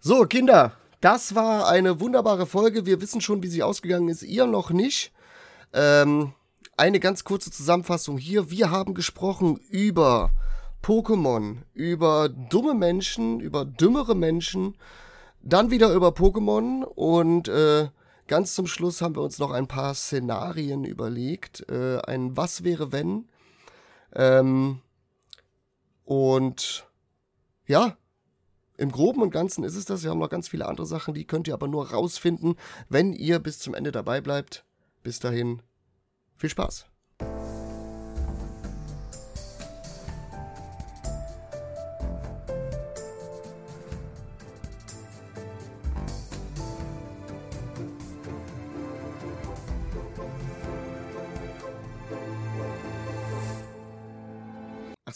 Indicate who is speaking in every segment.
Speaker 1: So, Kinder, das war eine wunderbare Folge. Wir wissen schon, wie sie ausgegangen ist. Ihr noch nicht. Ähm, eine ganz kurze Zusammenfassung hier. Wir haben gesprochen über Pokémon, über dumme Menschen, über dümmere Menschen, dann wieder über Pokémon und äh, ganz zum Schluss haben wir uns noch ein paar Szenarien überlegt. Äh, ein Was wäre wenn? Ähm, und ja, im Groben und Ganzen ist es das. Wir haben noch ganz viele andere Sachen, die könnt ihr aber nur rausfinden, wenn ihr bis zum Ende dabei bleibt. Bis dahin, viel Spaß.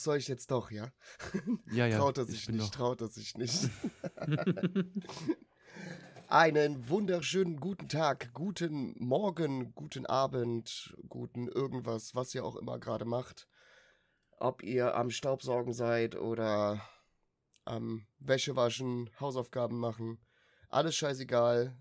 Speaker 1: Soll ich jetzt doch, ja?
Speaker 2: Ja, ja.
Speaker 1: traut er
Speaker 2: ich
Speaker 1: sich nicht, traut er sich nicht. Einen wunderschönen guten Tag, guten Morgen, guten Abend, guten irgendwas, was ihr auch immer gerade macht. Ob ihr am Staubsaugen seid oder am Wäschewaschen, Hausaufgaben machen. Alles scheißegal.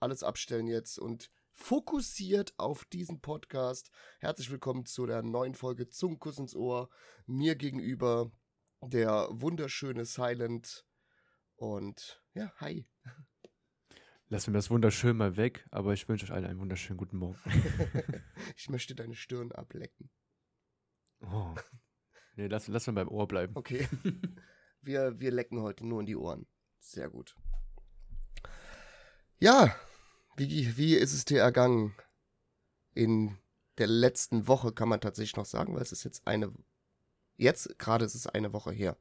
Speaker 1: Alles abstellen jetzt und fokussiert auf diesen Podcast. Herzlich willkommen zu der neuen Folge Zungenkuss ins Ohr. Mir gegenüber der wunderschöne Silent. Und ja, hi.
Speaker 2: Lassen wir das wunderschön mal weg, aber ich wünsche euch allen einen wunderschönen guten Morgen.
Speaker 1: ich möchte deine Stirn ablecken.
Speaker 2: Oh. Nee, lass, lass mal beim Ohr bleiben.
Speaker 1: Okay. wir, wir lecken heute nur in die Ohren. Sehr gut. Ja, wie, wie ist es dir ergangen? In der letzten Woche kann man tatsächlich noch sagen, weil es ist jetzt eine. Jetzt gerade ist es eine Woche her.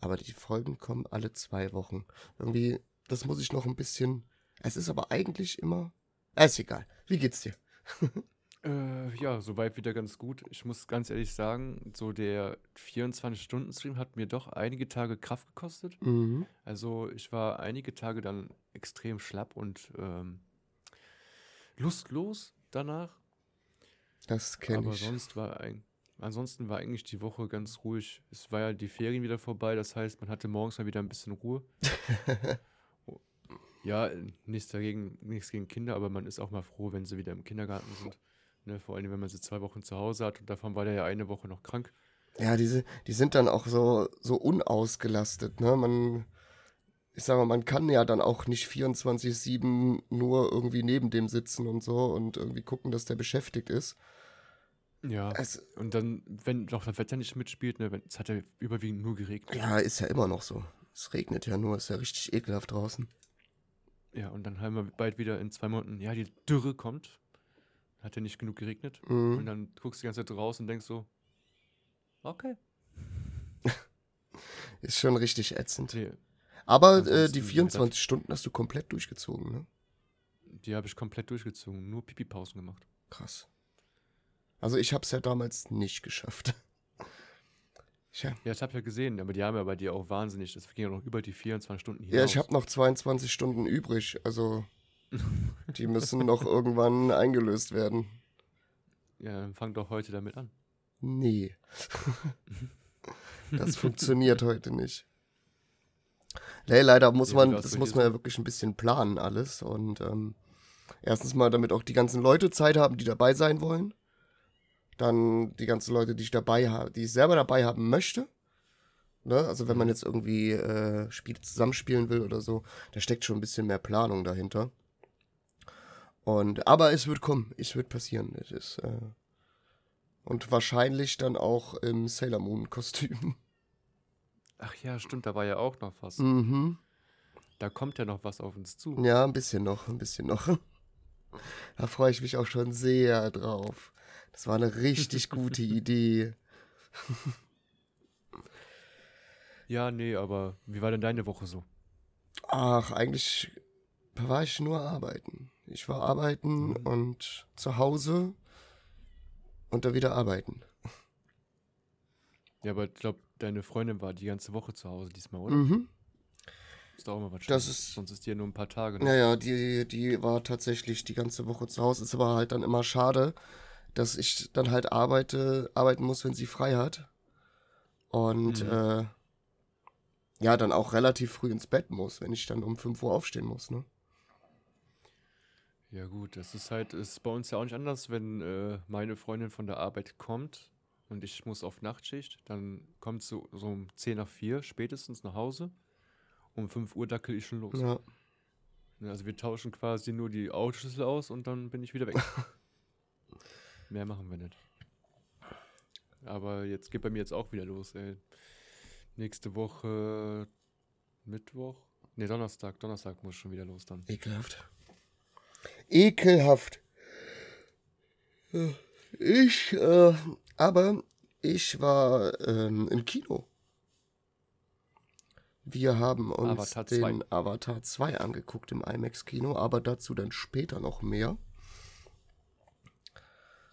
Speaker 1: Aber die Folgen kommen alle zwei Wochen. Irgendwie, das muss ich noch ein bisschen. Es ist aber eigentlich immer. äh, Ist egal. Wie geht's dir?
Speaker 2: Äh, ja, soweit wieder ganz gut. Ich muss ganz ehrlich sagen, so der 24-Stunden-Stream hat mir doch einige Tage Kraft gekostet.
Speaker 1: Mhm.
Speaker 2: Also ich war einige Tage dann extrem schlapp und ähm, lustlos danach.
Speaker 1: Das kenne
Speaker 2: Aber
Speaker 1: ich.
Speaker 2: sonst war ein, ansonsten war eigentlich die Woche ganz ruhig. Es war ja die Ferien wieder vorbei, das heißt, man hatte morgens mal wieder ein bisschen Ruhe. Oh, ja, nichts dagegen, nichts gegen Kinder, aber man ist auch mal froh, wenn sie wieder im Kindergarten sind. Ne, vor allem, wenn man sie zwei Wochen zu Hause hat und davon war der ja eine Woche noch krank.
Speaker 1: Ja, diese, die sind dann auch so, so unausgelastet, ne? Man, ich sag mal, man kann ja dann auch nicht 24-7 nur irgendwie neben dem sitzen und so und irgendwie gucken, dass der beschäftigt ist.
Speaker 2: Ja,
Speaker 1: Es,
Speaker 2: und dann, wenn noch das Wetter nicht mitspielt, ne, es hat ja überwiegend nur geregnet.
Speaker 1: ja, ist ja immer noch so. Es regnet ja nur, ist ja richtig ekelhaft draußen.
Speaker 2: Ja, und dann haben wir bald wieder in zwei Monaten, ja, die Dürre kommt. Hat ja nicht genug geregnet. Und
Speaker 1: Mhm.
Speaker 2: dann guckst du die ganze Zeit raus und denkst so, okay.
Speaker 1: Ist schon richtig ätzend.
Speaker 2: Nee,
Speaker 1: Aber äh, die
Speaker 2: wie
Speaker 1: 24 Stunden hast du komplett durchgezogen, ne?
Speaker 2: die habe ich komplett durchgezogen, nur Pipi-Pausen gemacht.
Speaker 1: Krass. Also ich hab's ja damals nicht geschafft. Tja.
Speaker 2: Ja, ich habe ja gesehen, aber die haben ja bei dir auch wahnsinnig, das ging ja noch über die 24 Stunden hinaus.
Speaker 1: Ja, ich habe noch 22 Stunden übrig, also die müssen noch irgendwann eingelöst werden.
Speaker 2: Ja, dann fang doch heute damit an.
Speaker 1: Nee. das funktioniert heute nicht. Nee, leider muss man,
Speaker 2: das
Speaker 1: muss man ja wirklich ein bisschen planen alles und ähm, erstens mal, damit auch die ganzen Leute Zeit haben, die dabei sein wollen. Dann die ganzen Leute, die ich dabei habe, die ich selber dabei haben möchte. Ne? Also wenn man jetzt irgendwie äh, Spiele zusammenspielen will oder so, da steckt schon ein bisschen mehr Planung dahinter. Und aber es wird kommen, es wird passieren. Es ist äh, und wahrscheinlich dann auch im Sailor Moon Kostüm.
Speaker 2: Ach ja, stimmt, da war ja auch noch was.
Speaker 1: Mhm.
Speaker 2: Da kommt ja noch was auf uns zu.
Speaker 1: Ja, ein bisschen noch, ein bisschen noch. Da freue ich mich auch schon sehr drauf. Das war eine richtig gute Idee.
Speaker 2: Ja, nee, aber wie war denn deine Woche so?
Speaker 1: Ach, eigentlich war ich nur arbeiten. Ich war arbeiten und zu Hause und dann wieder arbeiten.
Speaker 2: Ja, aber ich glaube, deine Freundin war die ganze Woche zu Hause diesmal, oder?
Speaker 1: Mhm.
Speaker 2: Ist auch mal was
Speaker 1: Das ist-
Speaker 2: Sonst ist die ja nur ein paar Tage. Ne?
Speaker 1: Naja, die, die war tatsächlich die ganze Woche zu Hause. Ist aber halt dann immer schade, dass ich dann halt arbeite, arbeiten muss, wenn sie frei hat. Und
Speaker 2: Mhm.
Speaker 1: äh, ja, dann auch relativ früh ins Bett muss, wenn ich dann um 5 Uhr aufstehen muss, ne?
Speaker 2: Ja gut, das ist halt, ist bei uns ja auch nicht anders, wenn äh, meine Freundin von der Arbeit kommt und ich muss auf Nachtschicht, dann kommt so, so um 10 nach 4 spätestens nach Hause. Um 5 Uhr dackel ich schon los.
Speaker 1: Ja.
Speaker 2: Ne, Also wir tauschen quasi nur die Autoschlüssel aus und dann bin ich wieder weg. Mehr machen wir nicht. Aber jetzt geht bei mir jetzt auch wieder los, ey. Nächste Woche Mittwoch. Ne, Donnerstag. Donnerstag muss schon wieder los dann.
Speaker 1: Ekelhaft. Ekelhaft. Ich, äh, aber ich war ähm, im Kino. Wir haben uns
Speaker 2: Avatar
Speaker 1: den
Speaker 2: 2.
Speaker 1: Avatar 2 angeguckt im IMAX-Kino, aber dazu dann später noch mehr.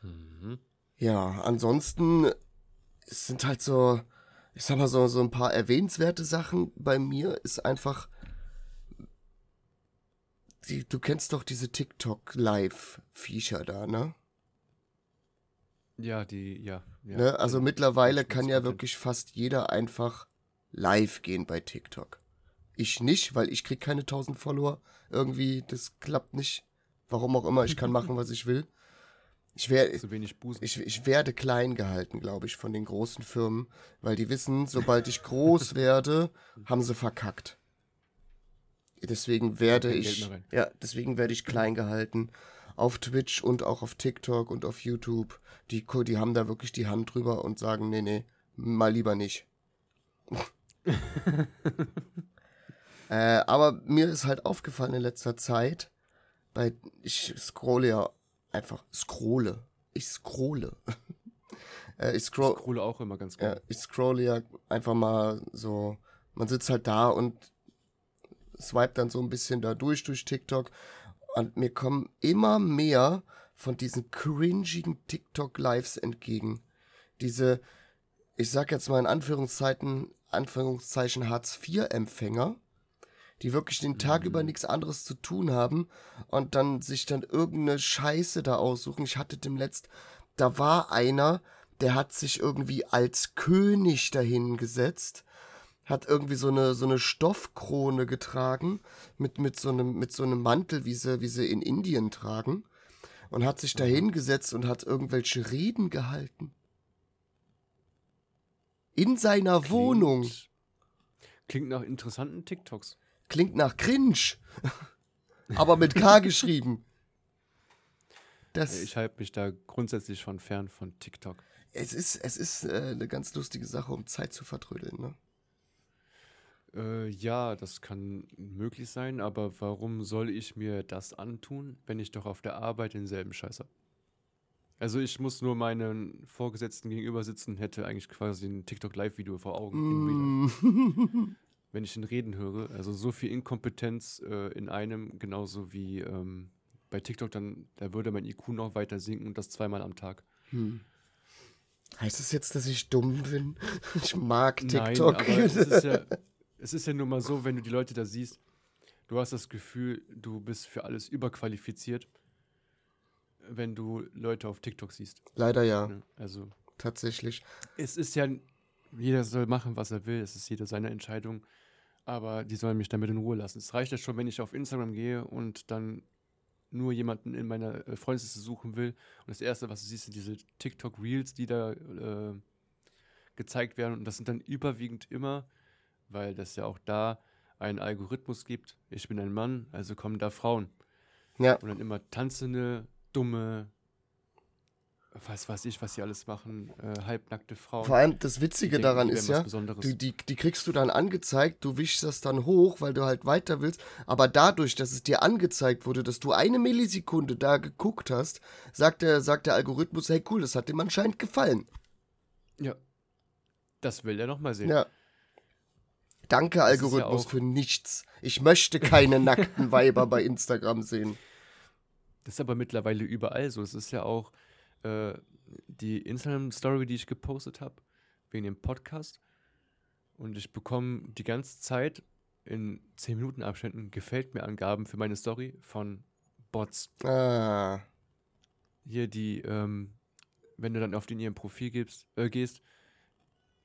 Speaker 2: Mhm.
Speaker 1: Ja, ansonsten es sind halt so, ich sag mal so, so ein paar erwähnenswerte Sachen. Bei mir ist einfach, die, du kennst doch diese TikTok-Live-Viecher da, ne?
Speaker 2: Ja, die, ja. ja.
Speaker 1: ne? Also
Speaker 2: Den-
Speaker 1: mittlerweile kann ja wirklich fast jeder einfach live gehen bei TikTok. Ich nicht, weil ich krieg keine 1000 Follower. Irgendwie, das klappt nicht. Warum auch immer, ich kann machen, was ich will. Ich
Speaker 2: Busen.
Speaker 1: ich, ich werde klein gehalten, glaube ich, von den großen Firmen, weil die wissen, sobald ich groß werde, haben sie verkackt. Deswegen werde ich, ja, deswegen werde ich klein gehalten. Auf Twitch und auch auf TikTok und auf YouTube. Die, die haben da wirklich die Hand drüber und sagen, nee, nee, mal lieber nicht. äh, aber mir ist halt aufgefallen in letzter Zeit, bei, ich scrolle ja einfach, scrolle. Ich scrolle. äh, ich scroll,
Speaker 2: scrolle auch immer ganz gut.
Speaker 1: ich scrolle ja einfach mal so, man sitzt halt da und swipe dann so ein bisschen da durch, durch TikTok. Und mir kommen immer mehr von diesen cringigen TikTok-Lives entgegen. Diese, ich sag jetzt mal in Anführungszeiten, Anführungszeichen Hartz-IV-Empfänger, die wirklich den Tag über nichts anderes zu tun haben und dann sich dann irgendeine Scheiße da aussuchen. Ich hatte dem letzt, da war einer, der hat sich irgendwie als König dahingesetzt, hat irgendwie so eine, so eine Stoffkrone getragen mit, mit, so einem, mit so einem Mantel, wie sie, wie sie in Indien tragen und hat sich dahingesetzt und hat irgendwelche Reden gehalten. In seiner Wohnung.
Speaker 2: Klingt- Klingt nach interessanten TikToks.
Speaker 1: Klingt nach cringe. Aber mit K geschrieben. Das,
Speaker 2: Ich halte mich da grundsätzlich schon fern von TikTok.
Speaker 1: es ist, es ist äh, eine ganz lustige Sache, um Zeit zu vertrödeln, ne?
Speaker 2: Äh, ja, das kann möglich sein, aber warum soll ich mir das antun, wenn ich doch auf der Arbeit denselben Scheiß habe? Also ich muss nur meinen Vorgesetzten gegenüber sitzen, hätte eigentlich quasi ein TikTok-Live-Video vor Augen.
Speaker 1: Mm.
Speaker 2: wenn ich ihn reden höre. Also so viel Inkompetenz äh, in einem, genauso wie ähm, bei TikTok, dann da würde mein IQ noch weiter sinken und das zweimal am Tag.
Speaker 1: Hm. Heißt das jetzt, dass ich dumm bin? Ich mag TikTok.
Speaker 2: Nein, aber es ist, ja, es ist ja nur mal so, wenn du die Leute da siehst, du hast das Gefühl, du bist für alles überqualifiziert, wenn du Leute auf TikTok siehst.
Speaker 1: Leider ja,
Speaker 2: Ne? Also
Speaker 1: tatsächlich.
Speaker 2: es ist ja, jeder soll machen, was er will, es ist jeder seine Entscheidung, aber die sollen mich damit in Ruhe lassen. Es reicht ja schon, wenn ich auf Instagram gehe und dann nur jemanden in meiner äh, Freundesliste suchen will und das Erste, was du siehst, sind diese TikTok-Reels, die da äh, gezeigt werden und das sind dann überwiegend immer, weil das ja auch da einen Algorithmus gibt, ich bin ein Mann, also kommen da Frauen
Speaker 1: Ja,
Speaker 2: und dann immer tanzende, dumme, was weiß ich, was sie alles machen, äh, halbnackte Frauen.
Speaker 1: vor allem das Witzige
Speaker 2: denken,
Speaker 1: daran ist ja, die, die, die kriegst du dann angezeigt, du wischst das dann hoch, weil du halt weiter willst. Aber dadurch, dass es dir angezeigt wurde, dass du eine Millisekunde da geguckt hast, sagt der, sagt der Algorithmus, hey cool, das hat dem anscheinend gefallen.
Speaker 2: ja. Das will er nochmal sehen.
Speaker 1: Ja. Danke,
Speaker 2: ja
Speaker 1: Algorithmus,
Speaker 2: auch-
Speaker 1: für nichts. Ich möchte keine nackten Weiber bei Instagram sehen.
Speaker 2: Das ist aber mittlerweile überall so. Es ist ja auch äh, die Instagram-Story, die ich gepostet habe, wegen dem Podcast. Und ich bekomme die ganze Zeit in 10 Minuten Abständen gefällt mir Angaben für meine Story von Bots.
Speaker 1: Ah,
Speaker 2: Hier die, ähm, wenn du dann auf den ihrem Profil gibst, äh, gehst,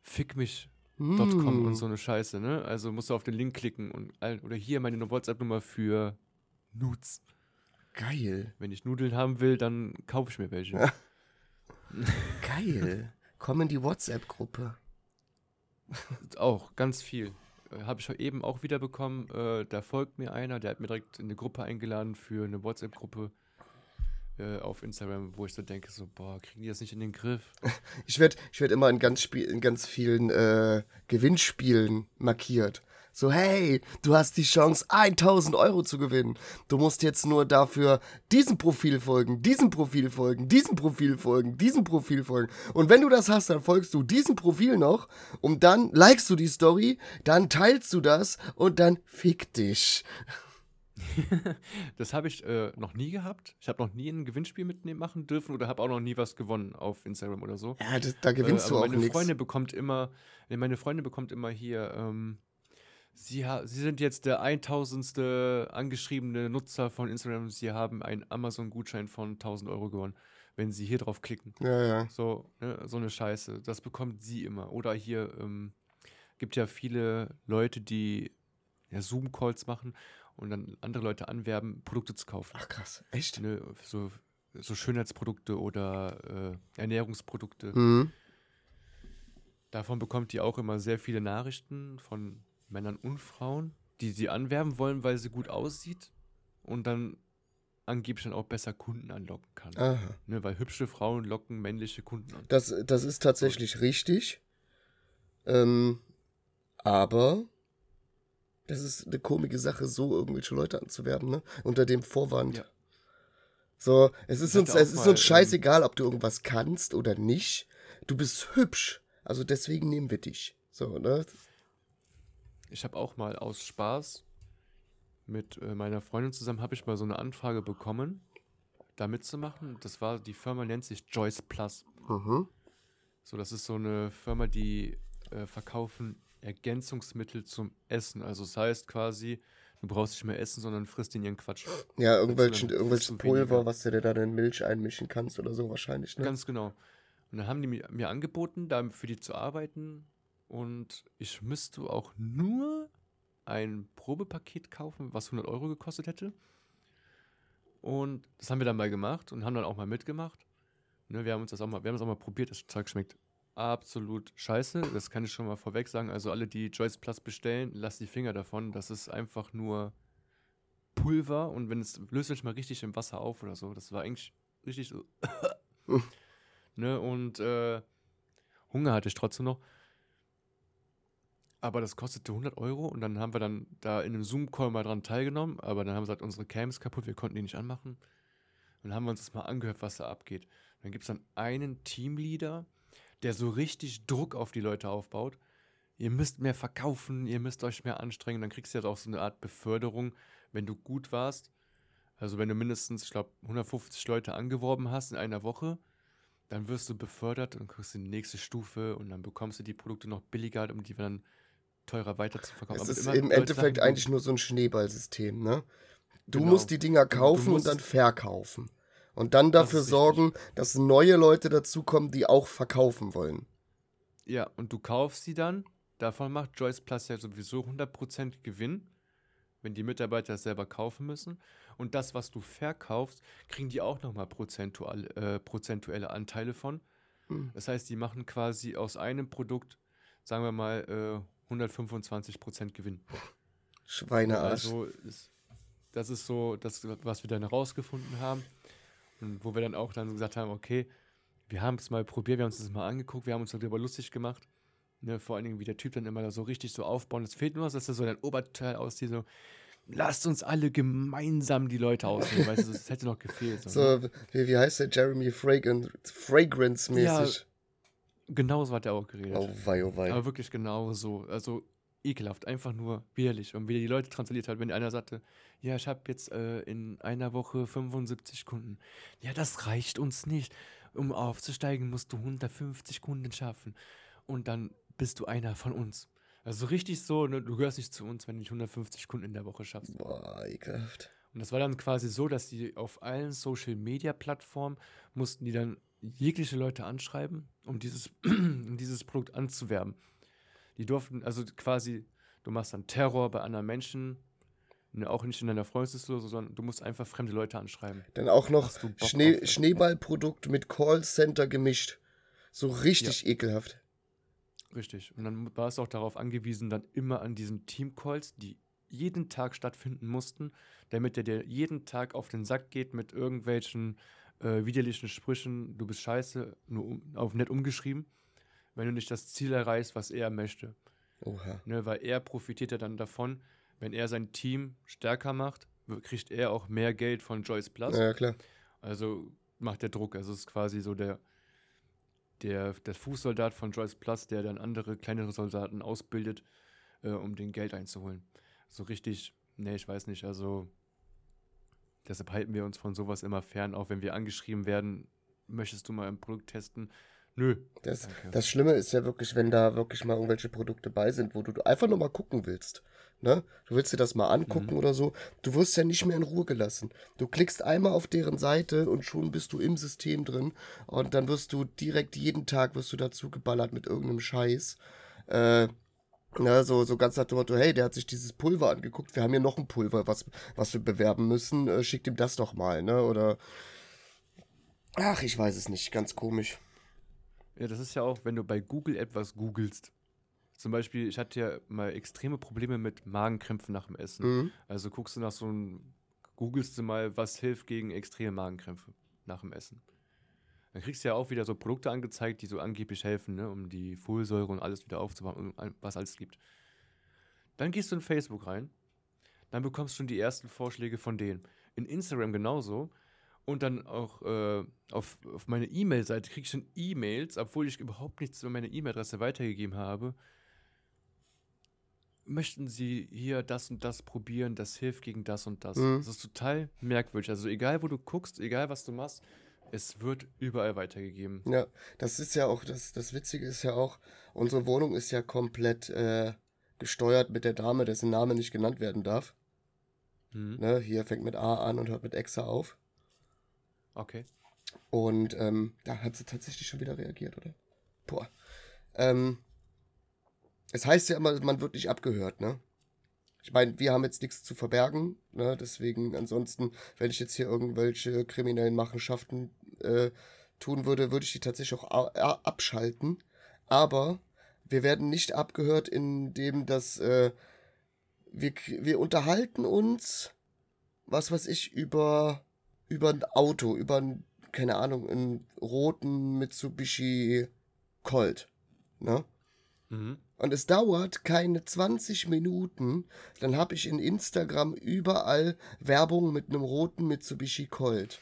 Speaker 2: fick mich .com und
Speaker 1: Mm.
Speaker 2: so eine Scheiße, ne? Also musst du auf den Link klicken und oder hier meine WhatsApp-Nummer für Nudes.
Speaker 1: Geil.
Speaker 2: Wenn ich Nudeln haben will, dann kaufe ich mir welche.
Speaker 1: Geil. Komm in die WhatsApp-Gruppe.
Speaker 2: Auch ganz viel. Habe ich eben auch wieder bekommen. Äh, da folgt mir einer, der hat mir direkt in eine Gruppe eingeladen für eine WhatsApp-Gruppe äh, auf Instagram, wo ich so denke, so, boah, kriegen die das nicht in den Griff?
Speaker 1: Ich werde ich werd immer in ganz, Spiel, in ganz vielen äh, Gewinnspielen markiert. So, hey, du hast die Chance, 1000 Euro zu gewinnen. Du musst jetzt nur dafür diesem Profil folgen, diesem Profil folgen, diesem Profil folgen, diesem Profil folgen. Und wenn du das hast, dann folgst du diesem Profil noch und dann likest du die Story, dann teilst du das und dann fick dich.
Speaker 2: Das habe ich äh, noch nie gehabt. Ich habe noch nie ein Gewinnspiel mitmachen dürfen oder habe auch noch nie was gewonnen auf Instagram oder so.
Speaker 1: Ja, das, da gewinnst
Speaker 2: äh,
Speaker 1: du auch
Speaker 2: meine
Speaker 1: nichts.
Speaker 2: Freundin bekommt immer, nee, meine Freundin bekommt immer hier, ähm, sie, sie sind jetzt der 1000. angeschriebene Nutzer von Instagram. Sie haben einen Amazon-Gutschein von 1000 Euro gewonnen, wenn sie hier drauf klicken.
Speaker 1: Ja, ja.
Speaker 2: So, ne, so eine Scheiße. Das bekommt sie immer. Oder hier ähm, gibt ja viele Leute, die ja, Zoom-Calls machen und dann andere Leute anwerben, Produkte zu kaufen.
Speaker 1: Ach krass, echt?
Speaker 2: Ne, so, so Schönheitsprodukte oder äh, Ernährungsprodukte.
Speaker 1: Mhm.
Speaker 2: Davon bekommt die auch immer sehr viele Nachrichten von Männern und Frauen, die sie anwerben wollen, weil sie gut aussieht und dann angeblich dann auch besser Kunden anlocken kann.
Speaker 1: Aha.
Speaker 2: Ne, weil hübsche Frauen locken männliche Kunden an.
Speaker 1: Das, das ist tatsächlich richtig. Ähm, aber das ist eine komische Sache, so irgendwelche Leute anzuwerben, ne? Unter dem Vorwand.
Speaker 2: Ja.
Speaker 1: So, es ist uns, es ist uns scheißegal, ob du irgendwas kannst oder nicht. Du bist hübsch. Also deswegen nehmen wir dich. So, ne?
Speaker 2: Ich habe auch mal aus Spaß mit äh, meiner Freundin zusammen, habe ich mal so eine Anfrage bekommen, da mitzumachen. Das war, die Firma nennt sich Joyce Plus.
Speaker 1: Mhm.
Speaker 2: So, das ist so eine Firma, die äh, verkaufen Ergänzungsmittel zum Essen. Also das heißt quasi, du brauchst nicht mehr essen, sondern frisst in ihren Quatsch.
Speaker 1: Ja, irgendwelchen, irgendwelches Pulver, was du dir dann in Milch einmischen kannst oder so wahrscheinlich, ne?
Speaker 2: Ganz genau. Und dann haben die mir, mir angeboten, da für die zu arbeiten. Und ich müsste auch nur ein Probepaket kaufen, was 100 Euro gekostet hätte. Und das haben wir dann mal gemacht und haben dann auch mal mitgemacht. Ne, wir haben uns das auch mal, wir haben das auch mal probiert. Das Zeug schmeckt absolut scheiße. Das kann ich schon mal vorweg sagen. Also alle, die Joyce Plus bestellen, lasst die Finger davon. Das ist einfach nur Pulver und wenn es löst sich mal richtig im Wasser auf oder so. Das war eigentlich richtig so. ne, und äh, Hunger hatte ich trotzdem noch. Aber das kostete 100 Euro und dann haben wir dann da in einem Zoom-Call mal dran teilgenommen. Aber dann haben wir gesagt, unsere Cam ist kaputt, wir konnten die nicht anmachen. Und dann haben wir uns das mal angehört, was da abgeht. Dann gibt es dann einen Teamleader, der so richtig Druck auf die Leute aufbaut. Ihr müsst mehr verkaufen, ihr müsst euch mehr anstrengen. Dann kriegst du ja auch so eine Art Beförderung, wenn du gut warst. Also wenn du mindestens, ich glaube, 150 Leute angeworben hast in einer Woche, dann wirst du befördert und kriegst die nächste Stufe und dann bekommst du die Produkte noch billiger, um die dann teurer weiter zu verkaufen.
Speaker 1: Es ist im Endeffekt
Speaker 2: Sachen,
Speaker 1: eigentlich nur so ein Schneeballsystem, ne? Du
Speaker 2: Genau.
Speaker 1: musst die Dinger kaufen und
Speaker 2: musst-
Speaker 1: dann verkaufen. Und dann dafür
Speaker 2: richtig.
Speaker 1: sorgen, dass neue Leute dazukommen, die auch verkaufen wollen.
Speaker 2: Ja, und du kaufst sie dann. Davon macht Joyce Plus ja sowieso 100% Gewinn, wenn die Mitarbeiter es selber kaufen müssen. Und das, was du verkaufst, kriegen die auch nochmal prozentual, äh, prozentuelle Anteile von.
Speaker 1: Hm.
Speaker 2: Das heißt, die machen quasi aus einem Produkt, sagen wir mal, äh, 125% Gewinn.
Speaker 1: Schweinearsch.
Speaker 2: Also ist, das ist so das, was wir dann herausgefunden haben. Und wo wir dann auch dann gesagt haben, okay, wir haben es mal probiert, wir haben uns das mal angeguckt, wir haben uns darüber lustig gemacht. Ne, vor allen Dingen, wie der Typ dann immer da so richtig so aufbauen. Es fehlt nur dass er so ein Oberteil aussieht, so, lasst uns alle gemeinsam die Leute ausnehmen. weißt du, das hätte noch gefehlt. So, ne?
Speaker 1: so, wie, wie heißt der Jeremy Fragrance, Fragrance-mäßig?
Speaker 2: Genau so hat er auch geredet.
Speaker 1: Oh wei, oh wei.
Speaker 2: Aber wirklich genau so. Also ekelhaft, einfach nur widerlich. Und wie er die Leute transferiert hat, wenn einer sagte, ja, ich habe jetzt äh, in einer Woche 75 Kunden. Ja, das reicht uns nicht. Um aufzusteigen, musst du 150 Kunden schaffen. Und dann bist du einer von uns. Also richtig so, ne, du gehörst nicht zu uns, wenn du nicht 150 Kunden in der Woche schaffst.
Speaker 1: Boah, ekelhaft.
Speaker 2: Und das war dann quasi so, dass die auf allen Social Media Plattformen mussten die dann jegliche Leute anschreiben, um dieses, um dieses Produkt anzuwerben. Die durften, also quasi, du machst dann Terror bei anderen Menschen, ne, auch nicht in deiner Freundesliste, sondern du musst einfach fremde Leute anschreiben.
Speaker 1: Dann auch noch Schnee, Schneeballprodukt mit Callcenter gemischt. So richtig ekelhaft.
Speaker 2: Richtig. Und dann war es auch darauf angewiesen, dann immer an diesen Team-Calls, die jeden Tag stattfinden mussten, damit der dir jeden Tag auf den Sack geht mit irgendwelchen äh, widerlichen Sprüchen, du bist scheiße, nur um, auf nett umgeschrieben, wenn du nicht das Ziel erreichst, was er möchte.
Speaker 1: Oha.
Speaker 2: Ne, weil er profitiert ja dann davon, wenn er sein Team stärker macht, kriegt er auch mehr Geld von Joyce Plus.
Speaker 1: Ja, klar.
Speaker 2: Also macht der Druck. Also es ist quasi so der, der, der Fußsoldat von Joyce Plus, der dann andere kleinere Soldaten ausbildet, äh, um den Geld einzuholen. So richtig, nee, ich weiß nicht. Also deshalb halten wir uns von sowas immer fern, auch wenn wir angeschrieben werden, möchtest du mal ein Produkt testen? Nö.
Speaker 1: Das, das Schlimme ist ja wirklich, wenn da wirklich mal irgendwelche Produkte bei sind, wo du einfach nur mal gucken willst. Ne? Du willst dir das mal angucken
Speaker 2: Mhm.
Speaker 1: oder so. Du wirst ja nicht mehr in Ruhe gelassen. Du klickst einmal auf deren Seite und schon bist du im System drin. Und dann wirst du direkt jeden Tag wirst du dazu geballert mit irgendeinem Scheiß. Äh, na, so, so ganz nach dem Motto, hey, der hat sich dieses Pulver angeguckt, wir haben hier noch ein Pulver, was, was wir bewerben müssen, äh, schickt ihm das doch mal, ne? Oder. Ach, ich weiß es nicht, ganz komisch.
Speaker 2: Ja, das ist ja auch, wenn du bei Google etwas googelst. Zum Beispiel, ich hatte ja mal extreme Probleme mit Magenkrämpfen nach dem Essen.
Speaker 1: Mhm.
Speaker 2: Also guckst du nach so einem, googelst du mal, was hilft gegen extreme Magenkrämpfe nach dem Essen. Dann kriegst du ja auch wieder so Produkte angezeigt, die so angeblich helfen, ne, um die Folsäure und alles wieder aufzubauen, und was alles gibt. Dann gehst du in Facebook rein, dann bekommst du schon die ersten Vorschläge von denen. In Instagram genauso. Und dann auch äh, auf, auf meine E-Mail-Seite krieg ich schon E-Mails, obwohl ich überhaupt nichts über meine E-Mail-Adresse weitergegeben habe. Möchten Sie hier das und das probieren, das hilft gegen das und das.
Speaker 1: Mhm.
Speaker 2: Das ist total merkwürdig. Also egal, wo du guckst, egal, was du machst, es wird überall weitergegeben.
Speaker 1: Ja, das ist ja auch, das, das Witzige ist ja auch, unsere Wohnung ist ja komplett äh, gesteuert mit der Dame, dessen Name nicht genannt werden darf.
Speaker 2: Mhm.
Speaker 1: Ne? Hier fängt mit A an und hört mit Exa auf.
Speaker 2: Okay.
Speaker 1: Und ähm, da hat sie tatsächlich schon wieder reagiert, oder? Boah. Ähm, es heißt ja immer, man wird nicht abgehört, ne? Ich meine, wir haben jetzt nichts zu verbergen, ne? Deswegen, ansonsten, wenn ich jetzt hier irgendwelche kriminellen Machenschaften äh, tun würde, würde ich die tatsächlich auch a- abschalten. Aber wir werden nicht abgehört, indem das äh, wir, wir unterhalten uns, was weiß ich, über über ein Auto, über ein, keine Ahnung, einen roten Mitsubishi Colt. Ne?
Speaker 2: Mhm.
Speaker 1: Und es dauert keine 20 Minuten, dann habe ich in Instagram überall Werbung mit einem roten Mitsubishi Colt.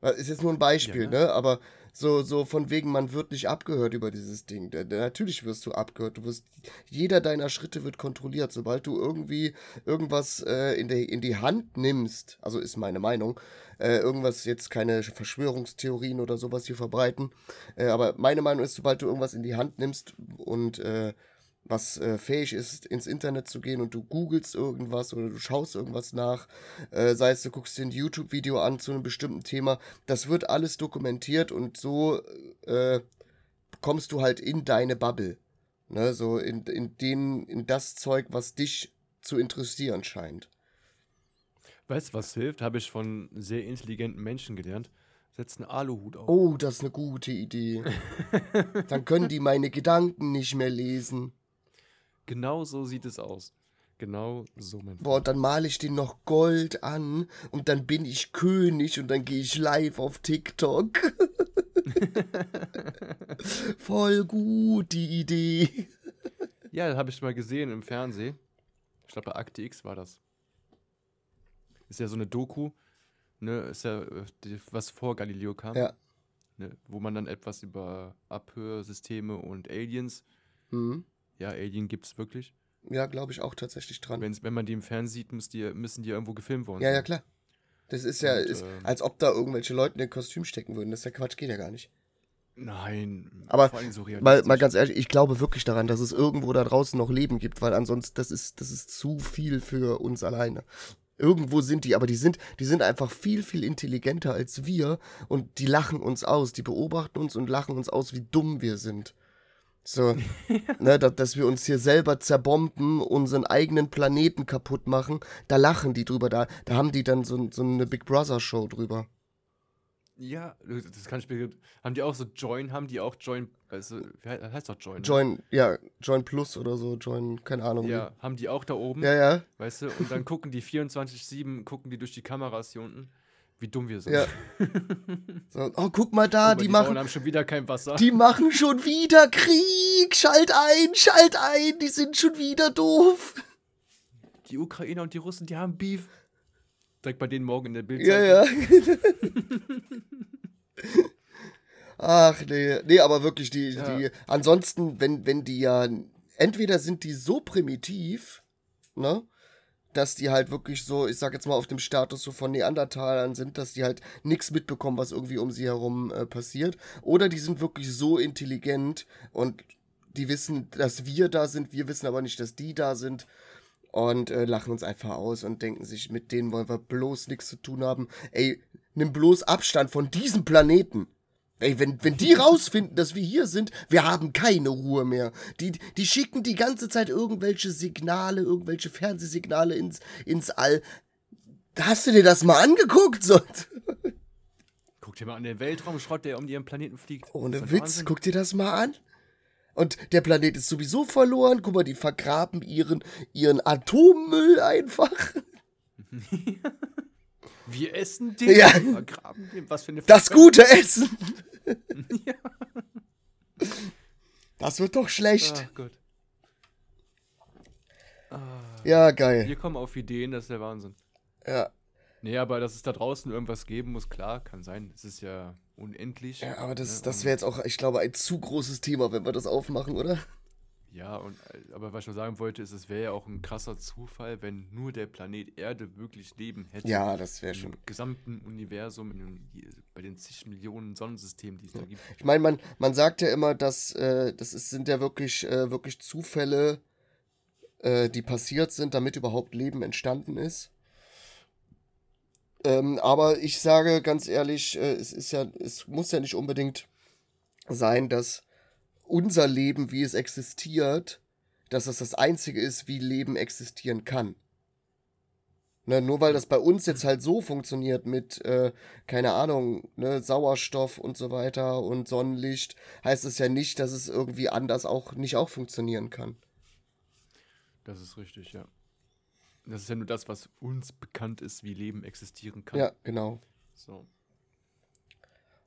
Speaker 1: Das Ist jetzt nur ein Beispiel,
Speaker 2: Ja,
Speaker 1: ne? Aber so, so von wegen, man wird nicht abgehört über dieses Ding. Da- da- Natürlich wirst du abgehört. Du wirst, jeder deiner Schritte wird kontrolliert. Sobald du irgendwie irgendwas äh, in, der, in die Hand nimmst, also ist meine Meinung, äh, irgendwas jetzt keine Verschwörungstheorien oder sowas hier verbreiten, äh, aber meine Meinung ist, sobald du irgendwas in die Hand nimmst und äh, was äh, fähig ist, ins Internet zu gehen und du googelst irgendwas oder du schaust irgendwas nach, äh, sei es du guckst dir ein YouTube-Video an zu einem bestimmten Thema, das wird alles dokumentiert und so äh, kommst du halt in deine Bubble. Ne, so in, in, den, in das Zeug, was dich zu interessieren scheint.
Speaker 2: Weißt du, was hilft? Habe ich von sehr intelligenten Menschen gelernt. Setz einen Aluhut auf.
Speaker 1: Oh, das ist eine gute Idee. Dann können die meine Gedanken nicht mehr lesen.
Speaker 2: Genau so sieht es aus. Genau so, mein
Speaker 1: Boah, dann male ich den noch Gold an und dann bin ich König und dann gehe ich live auf TikTok. Voll gut, die Idee.
Speaker 2: Ja, habe ich mal gesehen im Fernsehen. Ich glaube, bei Akte X war das. Ist ja so eine Doku, ne, ist ja, äh, was vor Galileo kam,
Speaker 1: Ja.
Speaker 2: ne, wo man dann etwas über Abhörsysteme und Aliens,
Speaker 1: Mhm.
Speaker 2: Ja, Alien gibt es wirklich.
Speaker 1: Ja, glaube ich auch tatsächlich dran.
Speaker 2: Wenn's, wenn man die im Fernsehen sieht, müsst ihr, müssen die ja irgendwo gefilmt worden
Speaker 1: Ja, ja,
Speaker 2: sein.
Speaker 1: klar. Das ist ja,
Speaker 2: Und,
Speaker 1: ist,
Speaker 2: ähm,
Speaker 1: als ob da irgendwelche Leute in den Kostüm stecken würden. Das ist ja Quatsch, geht ja gar nicht.
Speaker 2: Nein,
Speaker 1: Aber
Speaker 2: vor allem so
Speaker 1: Mal, mal ganz ehrlich, ich glaube wirklich daran, dass es irgendwo da draußen noch Leben gibt, weil ansonsten, das ist, das ist zu viel für uns alleine. Irgendwo sind die, aber die sind, die sind einfach viel, viel intelligenter als wir und die lachen uns aus, die beobachten uns und lachen uns aus, wie dumm wir sind. So, ne, dass, dass wir uns hier selber zerbomben, unseren eigenen Planeten kaputt machen, da lachen die drüber, da, da haben die dann so, so eine Big Brother Show drüber.
Speaker 2: Ja, das kann ich mir. Haben die auch so Join? Haben die auch Join? Also, wie heißt doch Join? Ne?
Speaker 1: Join, ja, Join Plus oder so, Join, keine Ahnung.
Speaker 2: Ja, haben die auch da oben.
Speaker 1: Ja, ja.
Speaker 2: Weißt du, und dann gucken die 24-7, gucken die durch die Kameras hier unten, wie dumm wir sind.
Speaker 1: Ja. So, oh, guck mal da,
Speaker 2: Guck mal,
Speaker 1: die,
Speaker 2: die
Speaker 1: machen.
Speaker 2: Haben schon wieder kein Wasser.
Speaker 1: Die machen schon wieder Krieg! Schalt ein, schalt ein, die sind schon wieder doof.
Speaker 2: Die Ukrainer und die Russen, die haben Beef. Direkt bei denen morgen in der Bild.
Speaker 1: Ja, ja. Ach nee, nee, aber wirklich die,
Speaker 2: Ja.
Speaker 1: die. Ansonsten, wenn, wenn die ja, entweder sind die so primitiv, ne, dass die halt wirklich so, ich sag jetzt mal auf dem Status so von Neandertalern sind, dass die halt nichts mitbekommen, was irgendwie um sie herum äh, passiert, oder die sind wirklich so intelligent und die wissen, dass wir da sind, wir wissen aber nicht, dass die da sind und äh, lachen uns einfach aus und denken sich, mit denen wollen wir bloß nichts zu tun haben. Ey, nimm bloß Abstand von diesem Planeten. Ey, wenn, wenn die rausfinden, dass wir hier sind, wir haben keine Ruhe mehr. Die, die schicken die ganze Zeit irgendwelche Signale, irgendwelche Fernsehsignale ins, ins All. Hast du dir das mal angeguckt? So,
Speaker 2: Guck dir mal an den Weltraumschrott, der um ihren Planeten fliegt.
Speaker 1: Ohne Witz,
Speaker 2: Wahnsinn.
Speaker 1: guck dir das mal an. Und der Planet ist sowieso verloren. Guck mal, die vergraben ihren, ihren Atommüll einfach.
Speaker 2: Wir essen den,
Speaker 1: Ja.
Speaker 2: vergraben den. Was für eine
Speaker 1: Das gute Essen.
Speaker 2: Ja.
Speaker 1: Das wird doch schlecht.
Speaker 2: Ach Gott. Ah,
Speaker 1: Ja, geil.
Speaker 2: wir kommen auf Ideen, das ist der Wahnsinn.
Speaker 1: Ja.
Speaker 2: Nee, aber dass es da draußen irgendwas geben muss, klar, kann sein. Es ist ja unendlich.
Speaker 1: Ja, aber das,
Speaker 2: ne,
Speaker 1: das wäre jetzt auch, ich glaube, ein zu großes Thema, wenn wir das aufmachen, oder?
Speaker 2: Ja, und, äh, aber was ich noch sagen wollte, ist, es wäre ja auch ein krasser Zufall, wenn nur der Planet Erde wirklich Leben hätte.
Speaker 1: Ja, das wäre schon.
Speaker 2: Im gesamten Universum, in bei den zig Millionen Sonnensystemen, die es da gibt.
Speaker 1: Ich meine, man, man sagt ja immer, dass äh, das ist, sind ja wirklich, äh, wirklich Zufälle, äh, die passiert sind, damit überhaupt Leben entstanden ist. Ähm, aber ich sage ganz ehrlich, äh, es ist ja, es muss ja nicht unbedingt sein, dass unser Leben, wie es existiert, dass das das Einzige ist, wie Leben existieren kann. Ne, nur weil das bei uns jetzt halt so funktioniert mit, äh, keine Ahnung, ne, Sauerstoff und so weiter und Sonnenlicht, heißt es ja nicht, dass es irgendwie anders auch nicht auch funktionieren kann.
Speaker 2: Das ist richtig, ja. Das ist ja nur das, was uns bekannt ist, wie Leben existieren kann.
Speaker 1: Ja, genau.
Speaker 2: So.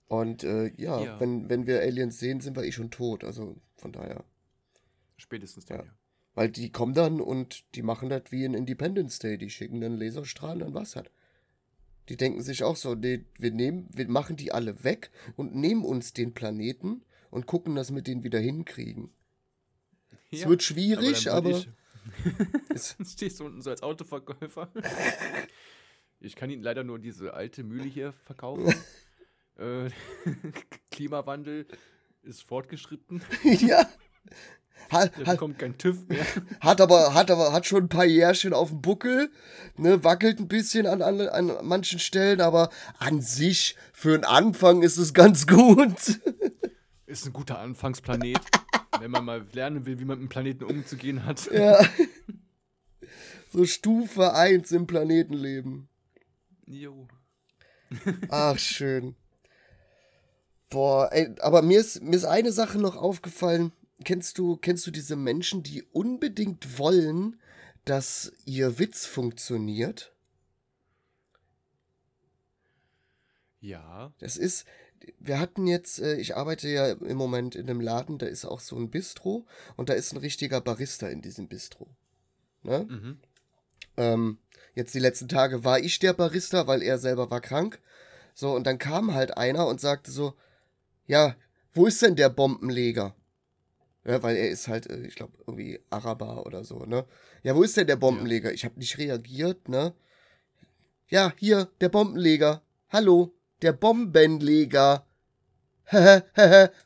Speaker 1: Und äh, ja,
Speaker 2: Ja.
Speaker 1: Wenn, wenn wir Aliens sehen, sind wir eh schon tot. Also von daher.
Speaker 2: Spätestens dann,
Speaker 1: Ja.
Speaker 2: ja.
Speaker 1: Weil die kommen dann und die machen das wie in Independence Day. Die schicken dann Laserstrahlen, dann was hat. Die denken sich auch so, nee, wir nehmen, wir machen die alle weg und nehmen uns den Planeten und gucken, dass wir den wieder hinkriegen. Es
Speaker 2: Ja,
Speaker 1: wird schwierig, aber, es,
Speaker 2: ich, stehst du unten so als Autoverkäufer. Ich kann Ihnen leider nur diese alte Mühle hier verkaufen. Äh, Klimawandel ist fortgeschritten.
Speaker 1: ja. Hat,
Speaker 2: Der
Speaker 1: hat,
Speaker 2: bekommt keinen TÜV mehr.
Speaker 1: hat aber, hat aber, hat schon ein paar Jährchen auf dem Buckel, ne, wackelt ein bisschen an, an, an manchen Stellen, aber an sich, für einen Anfang ist es ganz gut.
Speaker 2: Ist ein guter Anfangsplanet. wenn man mal lernen will, wie man mit dem Planeten umzugehen hat.
Speaker 1: Ja. So Stufe 1 im Planetenleben.
Speaker 2: Jo.
Speaker 1: Ach, schön. Boah, ey, aber mir ist, mir ist eine Sache noch aufgefallen. Kennst du, kennst du diese Menschen, die unbedingt wollen, dass ihr Witz funktioniert?
Speaker 2: Ja.
Speaker 1: Das ist, wir hatten jetzt, äh, ich arbeite ja im Moment in einem Laden, da ist auch so ein Bistro und da ist ein richtiger Barista in diesem Bistro. Ne?
Speaker 2: Mhm.
Speaker 1: Ähm, jetzt die letzten Tage war ich der Barista, weil er selber war krank. So, und dann kam halt einer und sagte so, ja, wo ist denn der Bombenleger? Ja, weil er ist halt, äh, ich glaube, irgendwie Araber oder so, ne? Ja, wo ist denn der Bombenleger? Ich habe nicht reagiert, ne? Ja, hier, der Bombenleger. Hallo, der Bombenleger.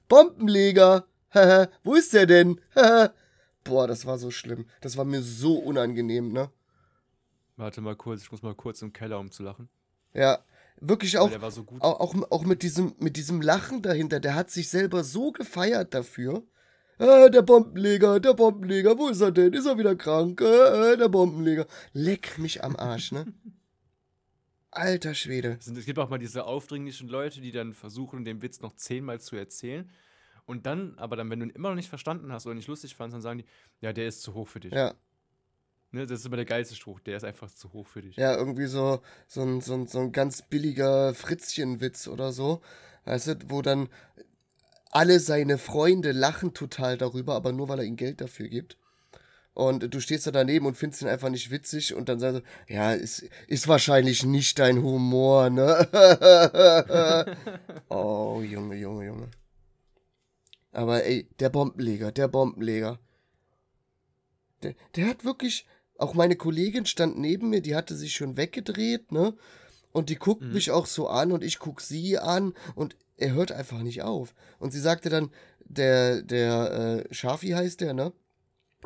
Speaker 1: Bombenleger. wo ist der denn? Boah, das war so schlimm. Das war mir so unangenehm, ne?
Speaker 2: Warte mal kurz, ich muss mal kurz im Keller, um zu lachen.
Speaker 1: Ja, wirklich auch,
Speaker 2: so
Speaker 1: auch, auch, auch mit, diesem, mit diesem Lachen dahinter. Der hat sich selber so gefeiert dafür. Äh, der Bombenleger, der Bombenleger, wo ist er denn? Ist er wieder krank? Äh, äh, der Bombenleger. Leck mich am Arsch, ne? Alter Schwede.
Speaker 2: Es gibt auch mal diese aufdringlichen Leute, die dann versuchen, den Witz noch zehnmal zu erzählen. Und dann, aber dann, wenn du ihn immer noch nicht verstanden hast oder nicht lustig fandest, dann sagen die, ja, der ist zu hoch für dich.
Speaker 1: Ja.
Speaker 2: Ne, das ist immer der geilste Spruch, der ist einfach zu hoch für dich.
Speaker 1: Ja, irgendwie so, so, ein, so, ein, so ein ganz billiger Fritzchenwitz oder so. Weißt du, wo dann alle seine Freunde lachen total darüber, aber nur weil er ihnen Geld dafür gibt. Und du stehst da daneben und findest ihn einfach nicht witzig und dann sagst du, ja, ist, ist wahrscheinlich nicht dein Humor, ne? oh, Junge, Junge, Junge. Aber ey, der Bombenleger, der Bombenleger. Der, der hat wirklich, auch meine Kollegin stand neben mir, die hatte sich schon weggedreht, ne? Und die guckt
Speaker 2: Mhm.
Speaker 1: mich auch so an und ich guck sie an und er hört einfach nicht auf. Und sie sagte dann, der, der, äh, Schafi heißt der, ne?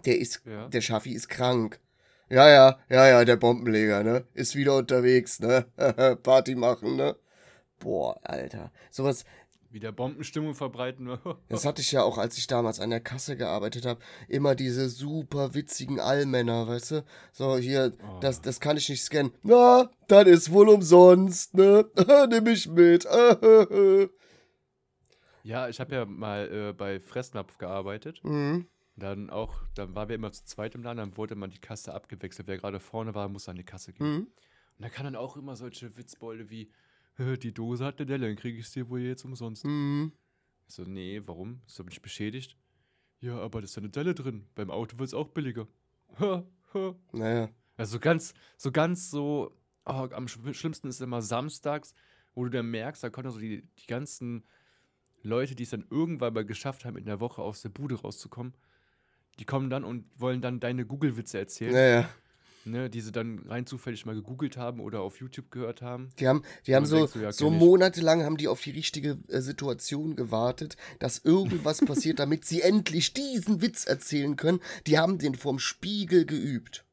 Speaker 1: Der ist,
Speaker 2: Ja.
Speaker 1: der Schafi ist krank. Ja, ja, ja, ja, der Bombenleger, ne? Ist wieder unterwegs, ne? Party machen, ne? Boah, Alter. Sowas,
Speaker 2: Wieder Bombenstimmung verbreiten.
Speaker 1: das hatte ich ja auch, als ich damals an der Kasse gearbeitet habe. Immer diese super witzigen Allmänner, weißt du? So, hier,
Speaker 2: Oh.
Speaker 1: das, das kann ich nicht scannen. Na, das ist wohl umsonst, ne? Nimm ich mit.
Speaker 2: Ja, ich habe ja mal äh, bei Fressnapf gearbeitet.
Speaker 1: mhm.
Speaker 2: Dann auch, dann waren wir immer zu zweit im Laden, dann wurde immer die Kasse abgewechselt. Wer gerade vorne war, muss an die Kasse gehen.
Speaker 1: Mhm.
Speaker 2: Und da kann dann auch immer solche Witzbeule wie, "Hä, die Dose hat eine Delle, dann kriege ich es dir wohl jetzt umsonst.
Speaker 1: Mhm.
Speaker 2: Ich so, nee, warum? Ist doch nicht beschädigt. Ja, aber da ist eine Delle drin. Beim Auto wird es auch billiger. Ha, ha.
Speaker 1: Naja.
Speaker 2: Also ganz, so ganz so, oh, am sch- schlimmsten ist immer samstags, wo du dann merkst, da kommen so die, die ganzen Leute, die es dann irgendwann mal geschafft haben, in der Woche aus der Bude rauszukommen, die kommen dann und wollen dann deine Google-Witze erzählen,
Speaker 1: Naja.
Speaker 2: Ne, die sie dann rein zufällig mal gegoogelt haben oder auf YouTube gehört haben.
Speaker 1: Die haben, die haben so,
Speaker 2: du, ja,
Speaker 1: so monatelang haben die auf die richtige äh, Situation gewartet, dass irgendwas passiert, damit sie endlich diesen Witz erzählen können. Die haben den vorm Spiegel geübt.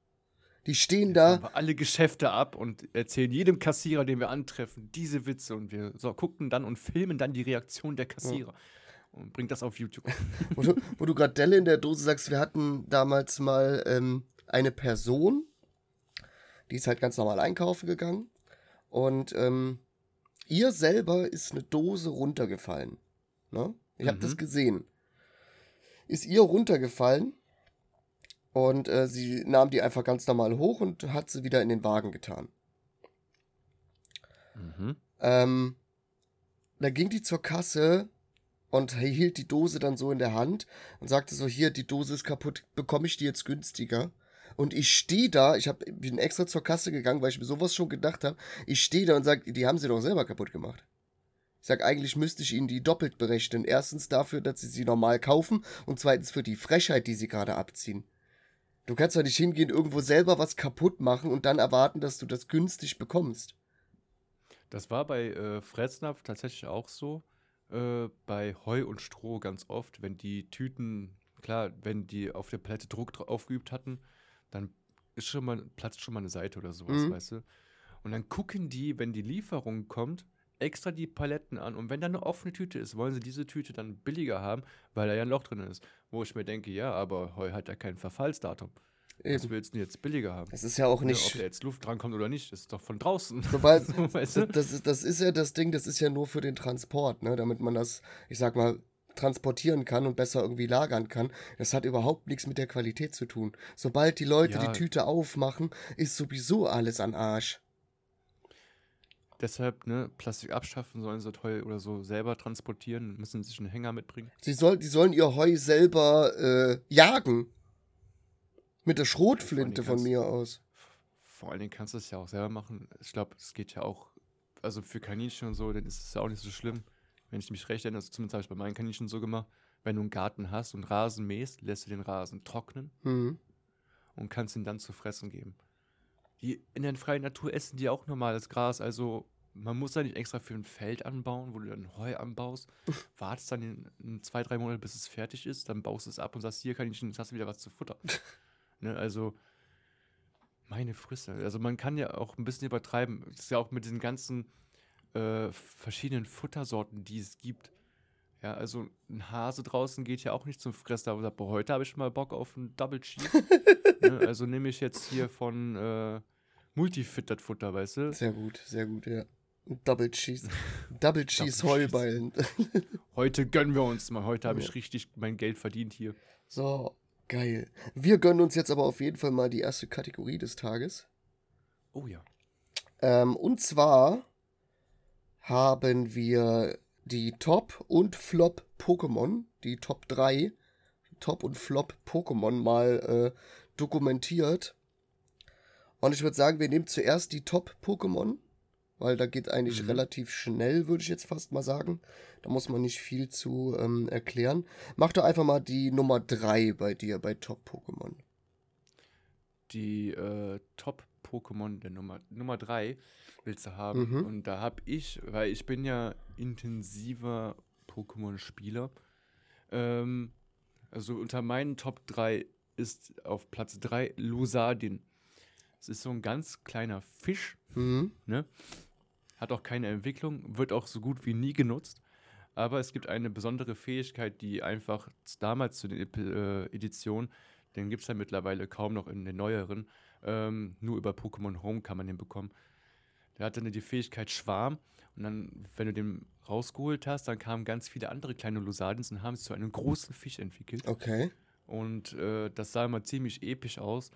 Speaker 1: Die stehen da.
Speaker 2: Wir alle Geschäfte ab und erzählen jedem Kassierer, den wir antreffen, diese Witze und wir so, gucken dann und filmen dann die Reaktion der Kassierer und bringen das auf YouTube.
Speaker 1: Wo du, wo du gerade Delle in der Dose sagst, wir hatten damals mal ähm, eine Person, die ist halt ganz normal einkaufen gegangen und ähm, ihr selber ist eine Dose runtergefallen. Ne? Ich habe
Speaker 2: Mhm.
Speaker 1: das gesehen. Ist ihr runtergefallen und äh, sie nahm die einfach ganz normal hoch und hat sie wieder in den Wagen getan.
Speaker 2: Mhm.
Speaker 1: Ähm, da ging die zur Kasse und hielt die Dose dann so in der Hand und sagte so, hier, die Dose ist kaputt, bekomme ich die jetzt günstiger? Und ich stehe da, ich hab, bin extra zur Kasse gegangen, weil ich mir sowas schon gedacht habe. Ich stehe da und sage, die haben sie doch selber kaputt gemacht. Ich sag, eigentlich müsste ich ihnen die doppelt berechnen. Erstens dafür, dass sie sie normal kaufen und zweitens für die Frechheit, die sie gerade abziehen. Du kannst doch nicht hingehen, irgendwo selber was kaputt machen und dann erwarten, dass du das günstig bekommst.
Speaker 2: Das war bei äh, Fressnapf tatsächlich auch so. Äh, bei Heu und Stroh ganz oft, wenn die Tüten, klar, wenn die auf der Palette Druck aufgeübt hatten, dann ist schon mal, platzt schon mal eine Seite oder sowas,
Speaker 1: Mhm.
Speaker 2: weißt du? Und dann gucken die, wenn die Lieferung kommt, extra die Paletten an. Und wenn da eine offene Tüte ist, wollen sie diese Tüte dann billiger haben, weil da ja ein Loch drin ist. Wo ich mir denke, ja, aber Heu hat ja kein Verfallsdatum. Was
Speaker 1: Eben.
Speaker 2: willst du denn jetzt billiger haben?
Speaker 1: Das ist ja auch nicht.
Speaker 2: Ob da jetzt Luft drankommt oder nicht, das ist doch von draußen.
Speaker 1: Sobald,
Speaker 2: So, weißt du?
Speaker 1: das, ist, das ist ja das Ding, das ist ja nur für den Transport, ne? Damit man das, ich sag mal, transportieren kann und besser irgendwie lagern kann. Das hat überhaupt nichts mit der Qualität zu tun. Sobald die Leute
Speaker 2: Ja.
Speaker 1: die Tüte aufmachen, ist sowieso alles an Arsch.
Speaker 2: Deshalb, ne, Plastik abschaffen, sollen sie Heu oder so selber transportieren, müssen sich einen Hänger mitbringen.
Speaker 1: Sie soll, die sollen ihr Heu selber äh, jagen. Mit der Schrotflinte von mir aus.
Speaker 2: Vor allen Dingen kannst du es ja auch selber machen. Ich glaube, es geht ja auch, also für Kaninchen und so, dann ist es ja auch nicht so schlimm. Wenn ich mich recht erinnere, also zumindest habe ich bei meinen Kaninchen so gemacht, wenn du einen Garten hast und Rasen mähst, lässt du den Rasen trocknen
Speaker 1: Hm.
Speaker 2: und kannst ihn dann zu fressen geben. Die in der freien Natur essen die auch normales Gras, also man muss da nicht extra für ein Feld anbauen, wo du dann Heu anbaust, wartest dann in, in zwei, drei Monate, bis es fertig ist, dann baust du es ab und sagst, hier Kaninchen, jetzt hast du wieder was zu futtern. ne, also meine Frisse. Also man kann ja auch ein bisschen übertreiben. Das ist ja auch mit diesen ganzen äh, verschiedenen Futtersorten, die es gibt. Ja, also ein Hase draußen geht ja auch nicht zum Fressen, aber sagt, boah, heute habe ich mal Bock auf ein Double Cheese. ne? Also nehme ich jetzt hier von äh, Multifit das Futter, weißt du?
Speaker 1: Sehr gut, sehr gut, ja. Double Cheese. Double Cheese Heuballen.
Speaker 2: Heute gönnen wir uns mal. Heute habe ich richtig mein Geld verdient hier.
Speaker 1: So, geil. Wir gönnen uns jetzt aber auf jeden Fall mal die erste Kategorie des Tages.
Speaker 2: Oh ja.
Speaker 1: Ähm, und zwar haben wir die Top- und Flop-Pokémon, die Top 3 Top- und Flop-Pokémon mal äh, dokumentiert. Und ich würde sagen, wir nehmen zuerst die Top-Pokémon, weil da geht eigentlich
Speaker 2: Mhm.
Speaker 1: relativ schnell, würde ich jetzt fast mal sagen. Da muss man nicht viel zu ähm, erklären. Mach doch einfach mal die Nummer 3 bei dir, bei Top-Pokémon.
Speaker 2: Die äh, Top-Pokémon der Nummer, Nummer 3 willst du haben.
Speaker 1: Mhm.
Speaker 2: Und da habe ich, weil ich bin ja intensiver Pokémon-Spieler. Ähm, also unter meinen Top 3 ist auf Platz 3 Lusadin. Es ist so ein ganz kleiner Fisch,
Speaker 1: Mhm.
Speaker 2: ne? Hat auch keine Entwicklung, wird auch so gut wie nie genutzt. Aber es gibt eine besondere Fähigkeit, die einfach damals zu den äh, Editionen, den gibt es ja mittlerweile kaum noch in den neueren, ähm, nur über Pokémon Home kann man den bekommen. Der hatte dann die Fähigkeit Schwarm und dann, wenn du den rausgeholt hast, dann kamen ganz viele andere kleine Lusadins und haben es zu einem großen Fisch entwickelt.
Speaker 1: Okay.
Speaker 2: Und äh, das sah immer ziemlich episch aus.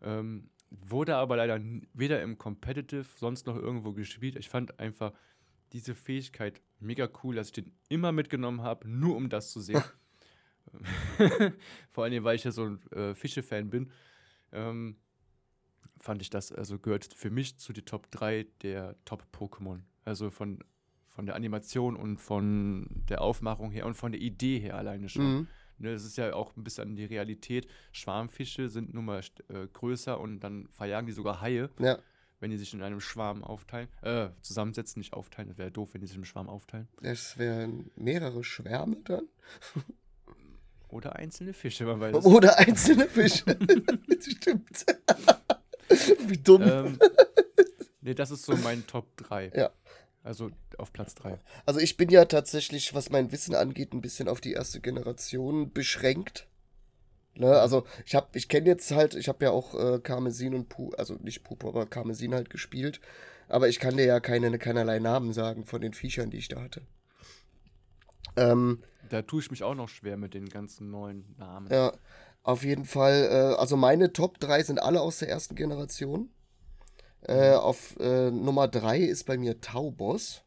Speaker 2: Ähm, wurde aber leider weder im Competitive sonst noch irgendwo gespielt. Ich fand einfach diese Fähigkeit mega cool, dass ich den immer mitgenommen habe, nur um das zu sehen. Vor allem, weil ich ja so ein äh, Fische-Fan bin. Ähm, fand ich das, also gehört für mich zu den Top 3 der Top-Pokémon. Also von, von der Animation und von der Aufmachung her und von der Idee her alleine schon.
Speaker 1: Mhm.
Speaker 2: Ne, das ist ja auch ein bisschen die Realität. Schwarmfische sind nun mal äh, größer und dann verjagen die sogar Haie,
Speaker 1: Ja.
Speaker 2: wenn die sich in einem Schwarm aufteilen. Äh, zusammensetzen, nicht aufteilen. Das wäre doof, wenn die sich im Schwarm aufteilen.
Speaker 1: Das wären mehrere Schwärme dann.
Speaker 2: Oder einzelne Fische, man weiß es.
Speaker 1: Oder einzelne Fische. Stimmt. Wie dumm.
Speaker 2: ähm, nee, das ist so mein Top 3.
Speaker 1: Ja.
Speaker 2: Also auf Platz 3.
Speaker 1: Also ich bin ja tatsächlich, was mein Wissen angeht, ein bisschen auf die erste Generation beschränkt. Ne, also ich habe, ich kenne jetzt halt, ich habe ja auch äh, Karmesin und Pu, also nicht Pupo, aber Karmesin halt gespielt. Aber ich kann dir ja keine, keinerlei Namen sagen von den Viechern, die ich da hatte. Ähm,
Speaker 2: Da tue ich mich auch noch schwer mit den ganzen neuen Namen.
Speaker 1: ja, auf jeden Fall, äh, also meine Top 3 sind alle aus der ersten Generation. Äh, auf äh, Nummer 3 ist bei mir Taubos.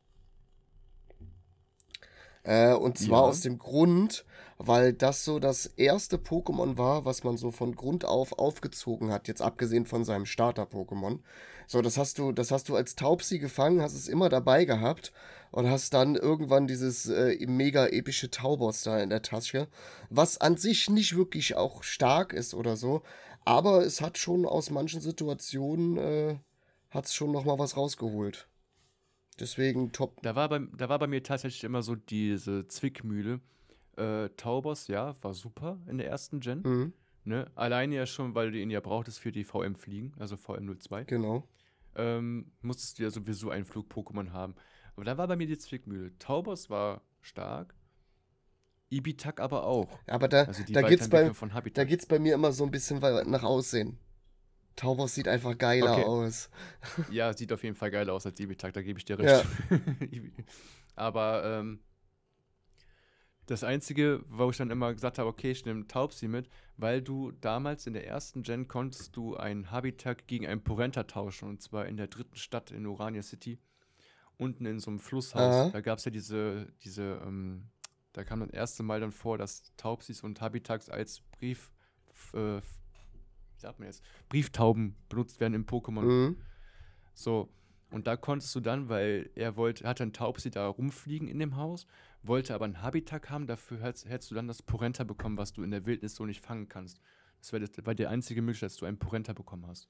Speaker 1: Äh, und zwar
Speaker 2: Ja.
Speaker 1: aus dem Grund, weil das so das erste Pokémon war, was man so von Grund auf aufgezogen hat, jetzt abgesehen von seinem Starter-Pokémon. So, das hast du, das hast du als Taubsi gefangen, hast es immer dabei gehabt und hast dann irgendwann dieses äh, mega epische Taubos da in der Tasche, was an sich nicht wirklich auch stark ist oder so, aber es hat schon aus manchen Situationen, äh, hat es schon nochmal was rausgeholt. Deswegen top.
Speaker 2: Da war, bei, da war bei mir tatsächlich immer so diese Zwickmühle. Äh, Taubos, ja, war super in der ersten Gen.
Speaker 1: Mhm,
Speaker 2: Ne? Alleine ja schon, weil du ihn ja brauchtest für die VM-Fliegen, also VM02.
Speaker 1: genau.
Speaker 2: Ähm, musstest du ja sowieso ein Flug-Pokémon haben. Aber da war bei mir die Zwickmühle. Taubos war stark, Ibitak aber auch.
Speaker 1: Aber da,
Speaker 2: Also
Speaker 1: da geht's bei, da geht's bei mir immer so ein bisschen nach Aussehen. Taubos sieht einfach geiler
Speaker 2: Okay.
Speaker 1: aus.
Speaker 2: Ja, sieht auf jeden Fall geiler aus als Ibitak, da gebe ich dir
Speaker 1: Ja.
Speaker 2: recht. Aber ähm, das Einzige, wo ich dann immer gesagt habe, okay, ich nehme Taubsi mit, weil du damals in der ersten Gen konntest du ein Habitat gegen ein Porenta tauschen, und zwar in der dritten Stadt in Urania City, unten in so einem Flusshaus.
Speaker 1: Aha.
Speaker 2: Da gab es ja diese, diese, ähm, da kam das erste Mal dann vor, dass Taubsis und Habitaks als Brief, äh, wie sagt man jetzt, Brieftauben benutzt werden im Pokémon.
Speaker 1: Mhm.
Speaker 2: So, und da konntest du dann, weil er wollte, hatte ein Taubsi da rumfliegen in dem Haus, wollte aber ein Habitat haben, dafür hättest, hättest du dann das Porenta bekommen, was du in der Wildnis so nicht fangen kannst. Das war, das war die einzige Möglichkeit, dass du ein Porenta bekommen hast.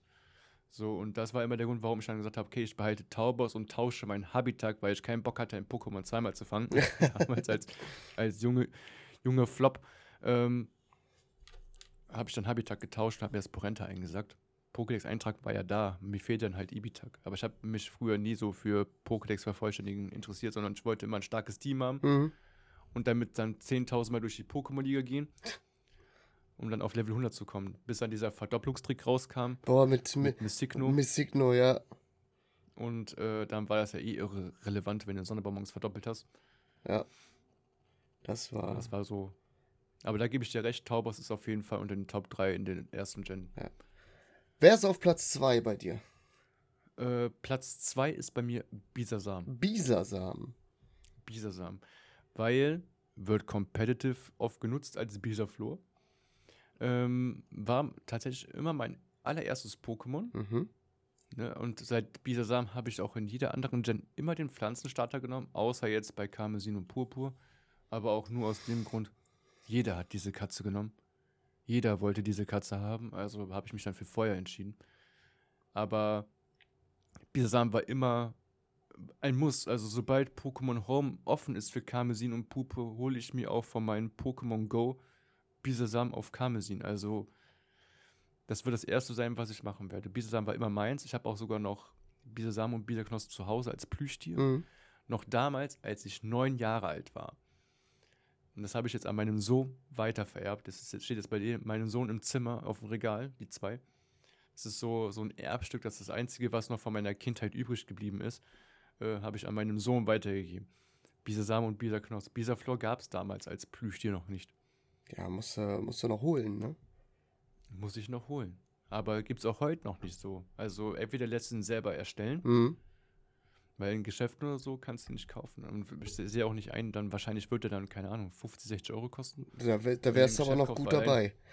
Speaker 2: So, und das war immer der Grund, warum ich dann gesagt habe, okay, ich behalte Taubos und tausche mein Habitat, weil ich keinen Bock hatte, ein Pokémon zweimal zu fangen. Damals als, als junge, junge Flop ähm, habe ich dann Habitat getauscht und habe mir das Porenta eingesackt. Pokédex-Eintrag war ja da, mir fehlt dann halt Ibitak. Aber ich habe mich früher nie so für Pokédex vervollständigen interessiert, sondern ich wollte immer ein starkes Team haben.
Speaker 1: Mhm.
Speaker 2: und damit dann 10.000 Mal durch die Pokémon-Liga gehen, um dann auf Level 100 zu kommen, bis dann dieser Verdopplungstrick rauskam.
Speaker 1: Boah, mit,
Speaker 2: Mit
Speaker 1: mit
Speaker 2: Missigno.
Speaker 1: Missigno, ja.
Speaker 2: Und äh, dann war das ja eh irrelevant, wenn du Sonnenbonbons verdoppelt hast.
Speaker 1: Ja. Das war.
Speaker 2: Das war so. Aber da gebe ich dir recht, Taubos ist auf jeden Fall unter den Top 3 in den ersten Gen.
Speaker 1: Wer ist auf Platz 2 bei dir?
Speaker 2: Äh, Platz 2 ist bei mir Bisasam.
Speaker 1: Bisasam.
Speaker 2: Bisasam. Weil wird competitive oft genutzt als Bisaflor. Ähm, war tatsächlich immer mein allererstes Pokémon.
Speaker 1: Mhm.
Speaker 2: Ne? Und seit Bisasam habe ich auch in jeder anderen Gen immer den Pflanzenstarter genommen, außer jetzt bei Karmesin und Purpur. Aber auch nur aus dem Grund, jeder hat diese Katze genommen. Jeder wollte diese Katze haben, also habe ich mich dann für Feuer entschieden. Aber Bisasam war immer ein Muss. Also sobald Pokémon Home offen ist für Karmesin und Purpur, hole ich mir auch von meinem Pokémon Go Bisasam auf Karmesin. Also das wird das erste sein, was ich machen werde. Bisasam war immer meins. Ich habe auch sogar noch Bisasam und Bisaknoss zu Hause als Plüschtier.
Speaker 1: Mhm.
Speaker 2: Noch damals, als ich neun Jahre alt war. Und das habe ich jetzt an meinem Sohn weitervererbt. Das ist, steht jetzt bei meinem Sohn im Zimmer auf dem Regal, die zwei. Das ist so, so ein Erbstück, das ist das Einzige, was noch von meiner Kindheit übrig geblieben ist, äh, habe ich an meinem Sohn weitergegeben. Bisasam und Bisaknoss. Bisaflor gab es damals als Plüschtier noch nicht.
Speaker 1: Ja, musst, musst du noch holen, ne?
Speaker 2: Muss ich noch holen. Aber gibt es auch heute noch nicht so. Also entweder lässt du ihn selber erstellen,
Speaker 1: Mhm.
Speaker 2: Weil in Geschäften oder so kannst du nicht kaufen. Und ich sehe auch nicht ein, dann wahrscheinlich wird er dann, keine Ahnung, 50, 60 Euro kosten.
Speaker 1: Da, wär- da wärst du aber noch gut dabei.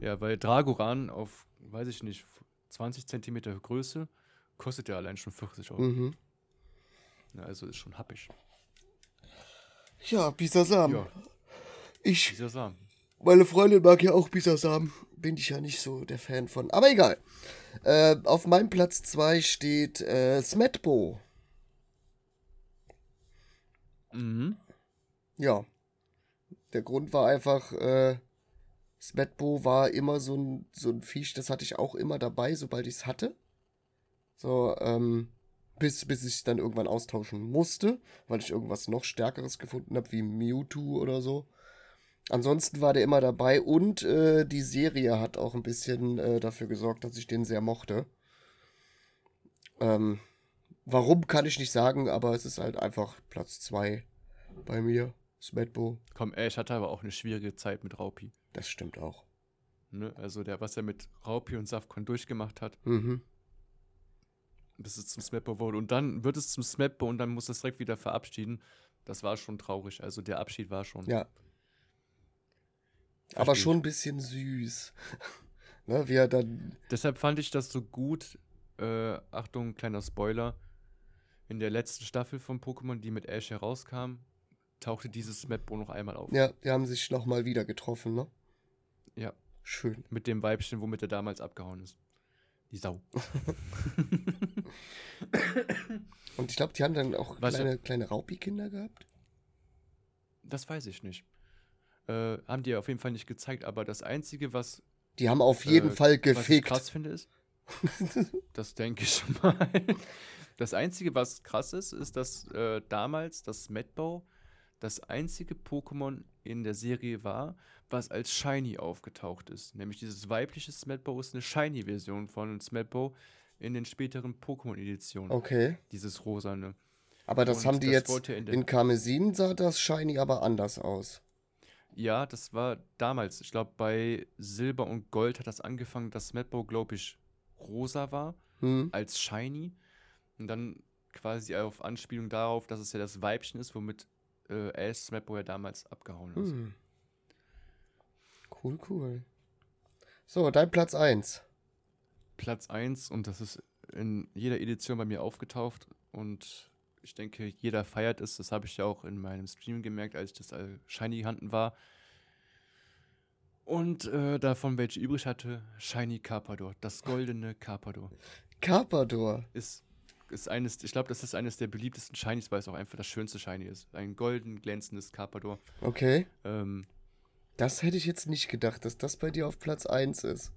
Speaker 2: Ja, weil Dragoran auf, weiß ich nicht, 20 Zentimeter Größe kostet ja allein schon 40 Euro.
Speaker 1: Mhm.
Speaker 2: Ja, also ist schon happig.
Speaker 1: Ja, Bisasam.
Speaker 2: Ja,
Speaker 1: Ich,
Speaker 2: Samen.
Speaker 1: meine Freundin mag ja auch Bisasam. Bin ich ja nicht so der Fan von. Aber egal. Äh, auf meinem Platz 2 steht äh, Smetbo.
Speaker 2: Mhm.
Speaker 1: Ja. Der Grund war einfach, äh, Smetbo war immer so ein, so ein Viech, das hatte ich auch immer dabei, sobald ich es hatte. So, ähm, bis, bis ich dann irgendwann austauschen musste, weil ich irgendwas noch Stärkeres gefunden habe, wie Mewtwo oder so. Ansonsten war der immer dabei und äh, die Serie hat auch ein bisschen äh, dafür gesorgt, dass ich den sehr mochte. Ähm, warum kann ich nicht sagen, aber es ist halt einfach Platz 2 bei mir, Smetbo.
Speaker 2: Komm, ey, ich hatte aber auch eine schwierige Zeit mit Raupi.
Speaker 1: Das stimmt auch.
Speaker 2: Ne? Also der, was er mit Raupi und Safkon durchgemacht hat,
Speaker 1: Mhm.
Speaker 2: bis es zum Smapper wurde. Und dann wird es zum Smapper und dann muss es direkt wieder verabschieden. Das war schon traurig. Also der Abschied war schon.
Speaker 1: Ja.
Speaker 2: Versteh
Speaker 1: Aber schon ein bisschen süß. ne, wie er dann.
Speaker 2: Deshalb fand ich das so gut. Äh, Achtung, kleiner Spoiler. In der letzten Staffel von Pokémon, die mit Ash herauskam, tauchte dieses Smapbo noch einmal auf.
Speaker 1: Ja, die haben sich nochmal wieder getroffen, ne?
Speaker 2: Ja.
Speaker 1: Schön.
Speaker 2: Mit dem Weibchen, womit er damals abgehauen ist. Die Sau.
Speaker 1: Und ich glaube, die haben dann auch
Speaker 2: Was-
Speaker 1: kleine, kleine Raupi-Kinder gehabt.
Speaker 2: Das weiß ich nicht. Äh, haben die auf jeden Fall nicht gezeigt, aber das Einzige, was,
Speaker 1: Die haben auf jeden
Speaker 2: äh,
Speaker 1: Fall
Speaker 2: was ich
Speaker 1: gefickt.
Speaker 2: krass finde, ist, das denke ich schon mal. Das Einzige, was krass ist, ist, dass äh, damals das Medbow das einzige Pokémon in der Serie war, was als Shiny aufgetaucht ist. Nämlich dieses weibliche Smetbo ist eine Shiny-Version von Smetbo in den späteren Pokémon-Editionen.
Speaker 1: Okay.
Speaker 2: Dieses rosane.
Speaker 1: Aber das
Speaker 2: Und
Speaker 1: haben die
Speaker 2: das
Speaker 1: jetzt.
Speaker 2: in
Speaker 1: In Karmesin sah das Shiny aber anders aus.
Speaker 2: Ja, das war damals. Ich glaube, bei Silber und Gold hat das angefangen, dass Smetbo, glaube ich, rosa war,
Speaker 1: Hm?
Speaker 2: als Shiny. Und dann quasi auf Anspielung darauf, dass es ja das Weibchen ist, womit äh, Ash Smetbo ja damals abgehauen ist.
Speaker 1: Hm. Cool, cool. So, dein Platz 1.
Speaker 2: Platz 1 und das ist in jeder Edition bei mir aufgetaucht und ich denke, jeder feiert es. Das habe ich ja auch in meinem Stream gemerkt, als ich das Shiny Hunten war. Und äh, davon, welche übrig hatte, Shiny Carpador, das goldene Carpador.
Speaker 1: Carpador.
Speaker 2: Ist, ist eines, ich glaube, das ist eines der beliebtesten Shinies, weil es auch einfach das schönste Shiny ist. Ein golden glänzendes Carpador.
Speaker 1: Okay.
Speaker 2: Ähm,
Speaker 1: Das hätte ich jetzt nicht gedacht, dass das bei dir auf Platz 1 ist.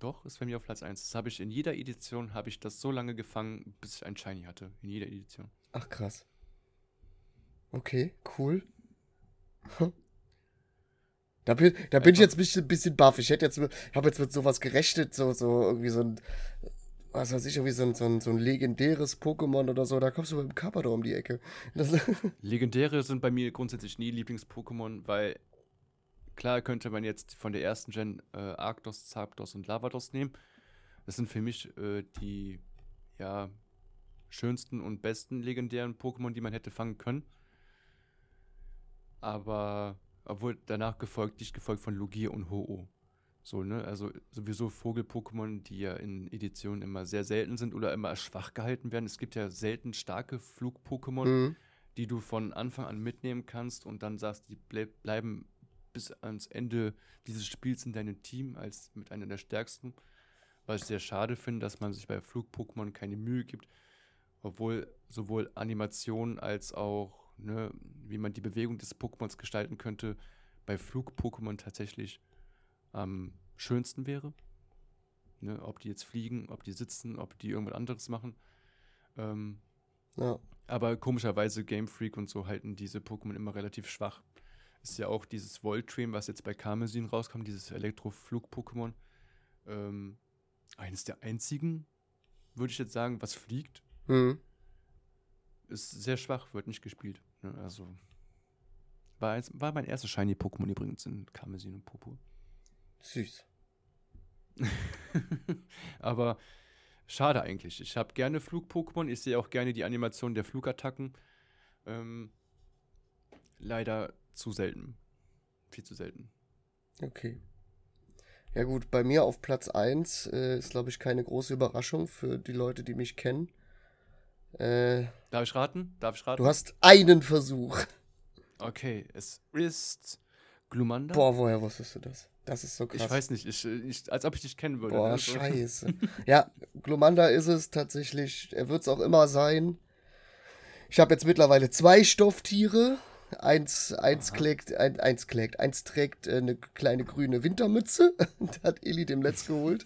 Speaker 2: doch, ist bei mir auf Platz 1. Das habe ich in jeder Edition, habe ich das so lange gefangen, bis ich ein Shiny hatte. In jeder Edition.
Speaker 1: Ach krass. Okay, cool. Da bin, da bin ich jetzt ein bisschen, bisschen baff. Ich hätte jetzt, habe jetzt mit sowas gerechnet, so, so irgendwie so ein, was weiß ich, irgendwie so ein, so ein, so ein legendäres Pokémon oder so. Da kommst du mit dem Carpador um die Ecke. Das,
Speaker 2: Legendäre sind bei mir grundsätzlich nie Lieblings-Pokémon, weil klar könnte man jetzt von der ersten Gen äh, Arctos, Zapdos und Lavados nehmen. Das sind für mich äh, die, ja, schönsten und besten legendären Pokémon, die man hätte fangen können. Aber obwohl danach gefolgt, dicht gefolgt von Lugia und Ho-Oh. So, ne? Also sowieso Vogel-Pokémon, die ja in Editionen immer sehr selten sind oder immer schwach gehalten werden. Es gibt ja selten starke Flug-Pokémon, mhm. die du von Anfang an mitnehmen kannst und dann sagst, die bleib, bleiben bis ans Ende dieses Spiels in deinem Team als mit einer der stärksten. Was ich sehr schade finde, dass man sich bei Flug-Pokémon keine Mühe gibt, obwohl sowohl Animationen als auch ne, wie man die Bewegung des Pokémons gestalten könnte, bei Flug-Pokémon tatsächlich am schönsten wäre. Ne, ob die jetzt fliegen, ob die sitzen, ob die irgendwas anderes machen. Ähm, ja. Aber komischerweise Game Freak und so halten diese Pokémon immer relativ schwach. Ist ja auch dieses Voltream, was jetzt bei Karmesin rauskam, dieses Elektroflug-Pokémon. Ähm, eines der einzigen, würde ich jetzt sagen, was fliegt. Mhm. Ist sehr schwach, wird nicht gespielt. Ne, also war, war mein erstes Shiny-Pokémon übrigens in Karmesin und Purpur.
Speaker 1: Süß.
Speaker 2: Aber schade eigentlich. Ich habe gerne Flug-Pokémon. Ich sehe auch gerne die Animation der Flugattacken. Ähm, leider zu selten. Viel zu selten.
Speaker 1: Okay. Ja gut, bei mir auf Platz 1 äh, ist, glaube ich, keine große Überraschung für die Leute, die mich kennen.
Speaker 2: Äh, Darf ich raten? Darf ich raten?
Speaker 1: Du hast einen Versuch.
Speaker 2: Okay, es ist Glumanda.
Speaker 1: Boah, woher wusstest du das? Das ist so
Speaker 2: krass. Ich weiß nicht, ich, ich, als ob ich dich kennen würde.
Speaker 1: Boah, also. scheiße. ja, Glumanda ist es tatsächlich. Er wird es auch immer sein. Ich habe jetzt mittlerweile zwei Stofftiere. Eins, eins klägt, ein, eins klägt, eins trägt äh, eine kleine grüne Wintermütze. das hat Eli dem Letzt geholt.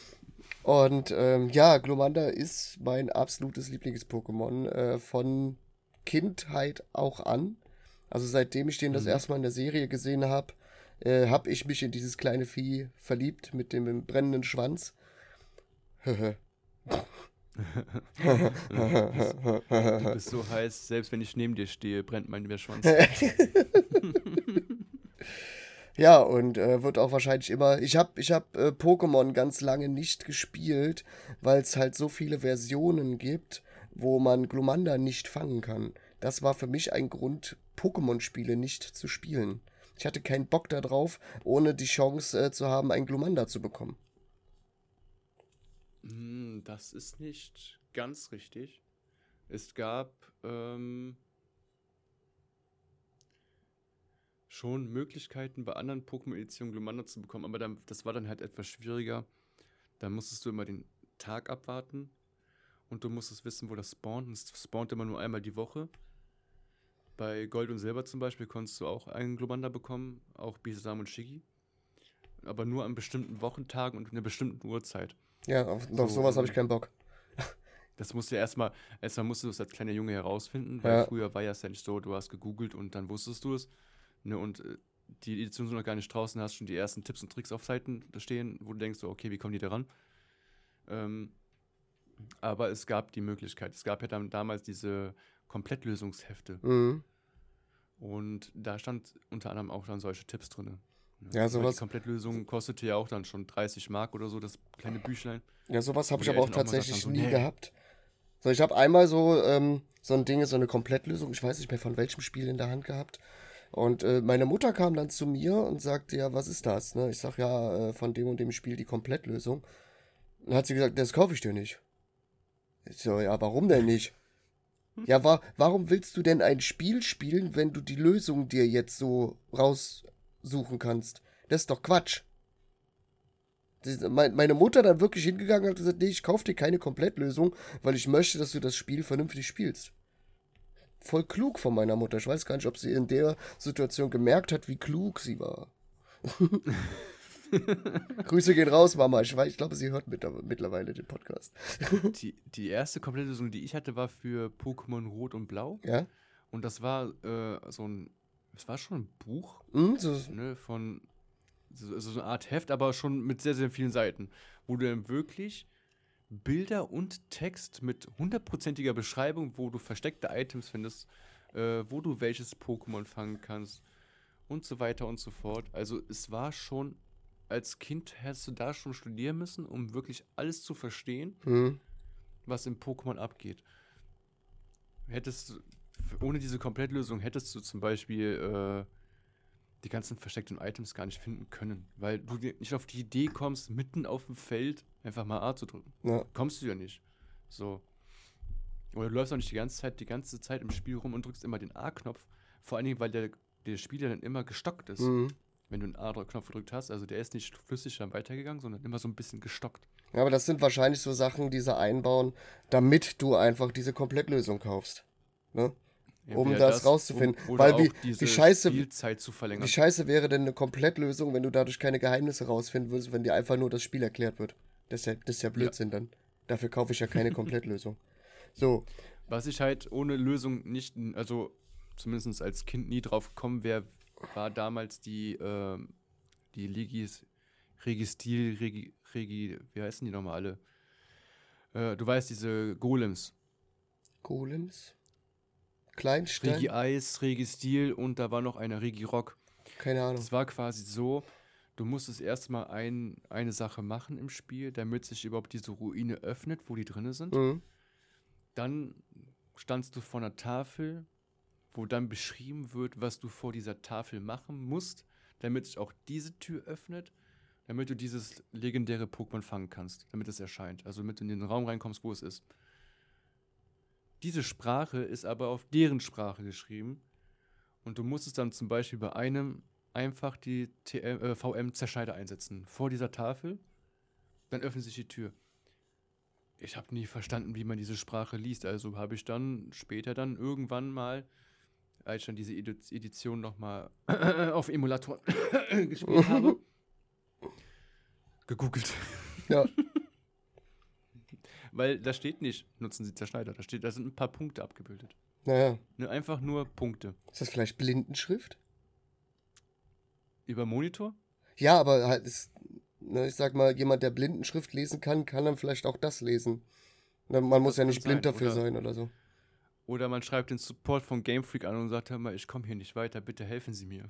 Speaker 1: Und ähm, ja, Glomanda ist mein absolutes Lieblings-Pokémon äh, von Kindheit auch an. Also seitdem ich den das mhm. erste Mal in der Serie gesehen habe, äh, habe ich mich in dieses kleine Vieh verliebt mit dem brennenden Schwanz.
Speaker 2: du, bist, so heiß, selbst wenn ich neben dir stehe, brennt mein Schwanz.
Speaker 1: Ja, und äh, wird auch wahrscheinlich immer. Ich habe ich hab, äh, Pokémon ganz lange nicht gespielt, weil es halt so viele Versionen gibt, wo man Glumanda nicht fangen kann. Das war für mich ein Grund, Pokémon-Spiele nicht zu spielen. Ich hatte keinen Bock darauf, ohne die Chance äh, zu haben, ein Glumanda zu bekommen.
Speaker 2: Hm, das ist nicht ganz richtig. Es gab ähm, schon Möglichkeiten, bei anderen Pokémon-Editionen Glumanda zu bekommen, aber dann, das war dann halt etwas schwieriger. Da musstest du immer den Tag abwarten und du musstest wissen, wo das spawnt. Es spawnt immer nur einmal die Woche. Bei Gold und Silber zum Beispiel konntest du auch einen Glumanda bekommen, auch Bisasam und Shigi. Aber nur an bestimmten Wochentagen und in einer bestimmten Uhrzeit.
Speaker 1: Ja, auf, so, auf sowas habe ich keinen Bock.
Speaker 2: Das musst du ja erstmal, erstmal musst du es als kleiner Junge herausfinden, weil ja. früher war ja es ja nicht so, du hast gegoogelt und dann wusstest du es. Ne, und äh, die Edition sind noch gar nicht draußen, hast schon die ersten Tipps und Tricks auf Seiten da stehen, wo du denkst, so, okay, wie kommen die da ran? Ähm, aber es gab die Möglichkeit. Es gab ja dann damals diese Komplettlösungshefte. Mhm. Und da stand unter anderem auch dann solche Tipps drin. Ja, sowas. Die Komplettlösung kostete ja auch dann schon 30 Mark oder so, das kleine Büchlein.
Speaker 1: Ja, sowas habe ich aber auch tatsächlich so, nie nee. gehabt. So, ich habe einmal so, ähm, so ein Ding, so eine Komplettlösung, ich weiß nicht mehr von welchem Spiel in der Hand gehabt. Und äh, meine Mutter kam dann zu mir und sagte, ja, was ist das? Ne? Ich sag, ja, äh, von dem und dem Spiel die Komplettlösung. Dann hat sie gesagt, das kaufe ich dir nicht. So, ja, warum denn nicht? Ja, wa warum willst du denn ein Spiel spielen, wenn du die Lösung dir jetzt so raussuchen kannst? Das ist doch Quatsch. Meine Mutter dann wirklich hingegangen und hat gesagt, nee, ich kaufe dir keine Komplettlösung, weil ich möchte, dass du das Spiel vernünftig spielst voll klug von meiner Mutter. Ich weiß gar nicht, ob sie in der Situation gemerkt hat, wie klug sie war. Grüße gehen raus, Mama. Ich, ich glaube, sie hört mit, mittlerweile den Podcast.
Speaker 2: die, die erste komplette Lösung, die ich hatte, war für Pokémon Rot und Blau.
Speaker 1: Ja.
Speaker 2: Und das war äh, so ein es war schon ein Buch,
Speaker 1: Hm, so,
Speaker 2: ne, von so, so eine Art Heft, aber schon mit sehr, sehr vielen Seiten, wo du dann wirklich Bilder und Text mit hundertprozentiger Beschreibung, wo du versteckte Items findest, äh, wo du welches Pokémon fangen kannst und so weiter und so fort. Also es war schon, als Kind hättest du da schon studieren müssen, um wirklich alles zu verstehen,
Speaker 1: hm.
Speaker 2: was im Pokémon abgeht. Hättest du, ohne diese Komplettlösung hättest du zum Beispiel äh, die ganzen versteckten Items gar nicht finden können, weil du nicht auf die Idee kommst, mitten auf dem Feld einfach mal A zu drücken.
Speaker 1: Ja.
Speaker 2: Kommst du ja nicht. So. Oder du läufst auch nicht die ganze Zeit, die ganze Zeit im Spiel rum und drückst immer den A-Knopf. Vor allen Dingen, weil der, der Spieler dann immer gestockt ist,
Speaker 1: Hm.
Speaker 2: Wenn du einen A-Knopf gedrückt hast. Also der ist nicht flüssig dann weitergegangen, sondern immer so ein bisschen gestockt.
Speaker 1: Ja, aber das sind wahrscheinlich so Sachen, die sie einbauen, damit du einfach diese Komplettlösung kaufst. Ne? Um
Speaker 2: Entweder
Speaker 1: das rauszufinden.
Speaker 2: um-
Speaker 1: Weil wie- wie scheiße-
Speaker 2: Spielzeit zu verlängern.
Speaker 1: Wie scheiße wäre denn eine Komplettlösung, wenn du dadurch keine Geheimnisse rausfinden würdest, wenn dir einfach nur das Spiel erklärt wird? Das ist ja, das ist ja Blödsinn dann. Dafür kaufe ich ja keine Komplettlösung. So,
Speaker 2: Was ich halt ohne Lösung nicht, also zumindest als Kind nie drauf gekommen wäre, war damals die, ähm, die Ligis, Registil, Regi, Regi, wie heißen die nochmal alle? Äh, du weißt, diese Golems.
Speaker 1: Golems? Kleinstein?
Speaker 2: Regi Eis, Regi Stil und da war noch einer Regi Rock.
Speaker 1: Keine Ahnung.
Speaker 2: Das war quasi so, du musstest erstmal ein, eine Sache machen im Spiel, damit sich überhaupt diese Ruine öffnet, wo die drinne sind.
Speaker 1: Mhm.
Speaker 2: Dann standst du vor einer Tafel, wo dann beschrieben wird, was du vor dieser Tafel machen musst, damit sich auch diese Tür öffnet, damit du dieses legendäre Pokémon fangen kannst, damit es erscheint. Also damit du in den Raum reinkommst, wo es ist. Diese Sprache ist aber auf deren Sprache geschrieben. Und du musstest dann zum Beispiel bei einem einfach die äh, VM-Zerschneider einsetzen. Vor dieser Tafel. Dann öffnet sich die Tür ich habe nie verstanden, wie man diese Sprache liest. Also habe ich dann später dann irgendwann mal, als ich dann diese Edi- Edition nochmal auf Emulator gespielt habe, gegoogelt.
Speaker 1: Ja.
Speaker 2: Weil da steht nicht, nutzen Sie Zerschneider. Da steht, da sind ein paar Punkte abgebildet.
Speaker 1: Naja,
Speaker 2: einfach nur Punkte.
Speaker 1: ist das vielleicht Blindenschrift?
Speaker 2: Über Monitor?
Speaker 1: Ja, aber halt ist, ne, ich sag mal, jemand, der Blindenschrift lesen kann, kann dann vielleicht auch das lesen. Ne, Man muss ja nicht blind
Speaker 2: sein,
Speaker 1: dafür
Speaker 2: oder-
Speaker 1: sein oder so.
Speaker 2: Oder man schreibt den Support von Game Freak an und sagt, hör mal, ich komme hier nicht weiter, bitte helfen Sie mir.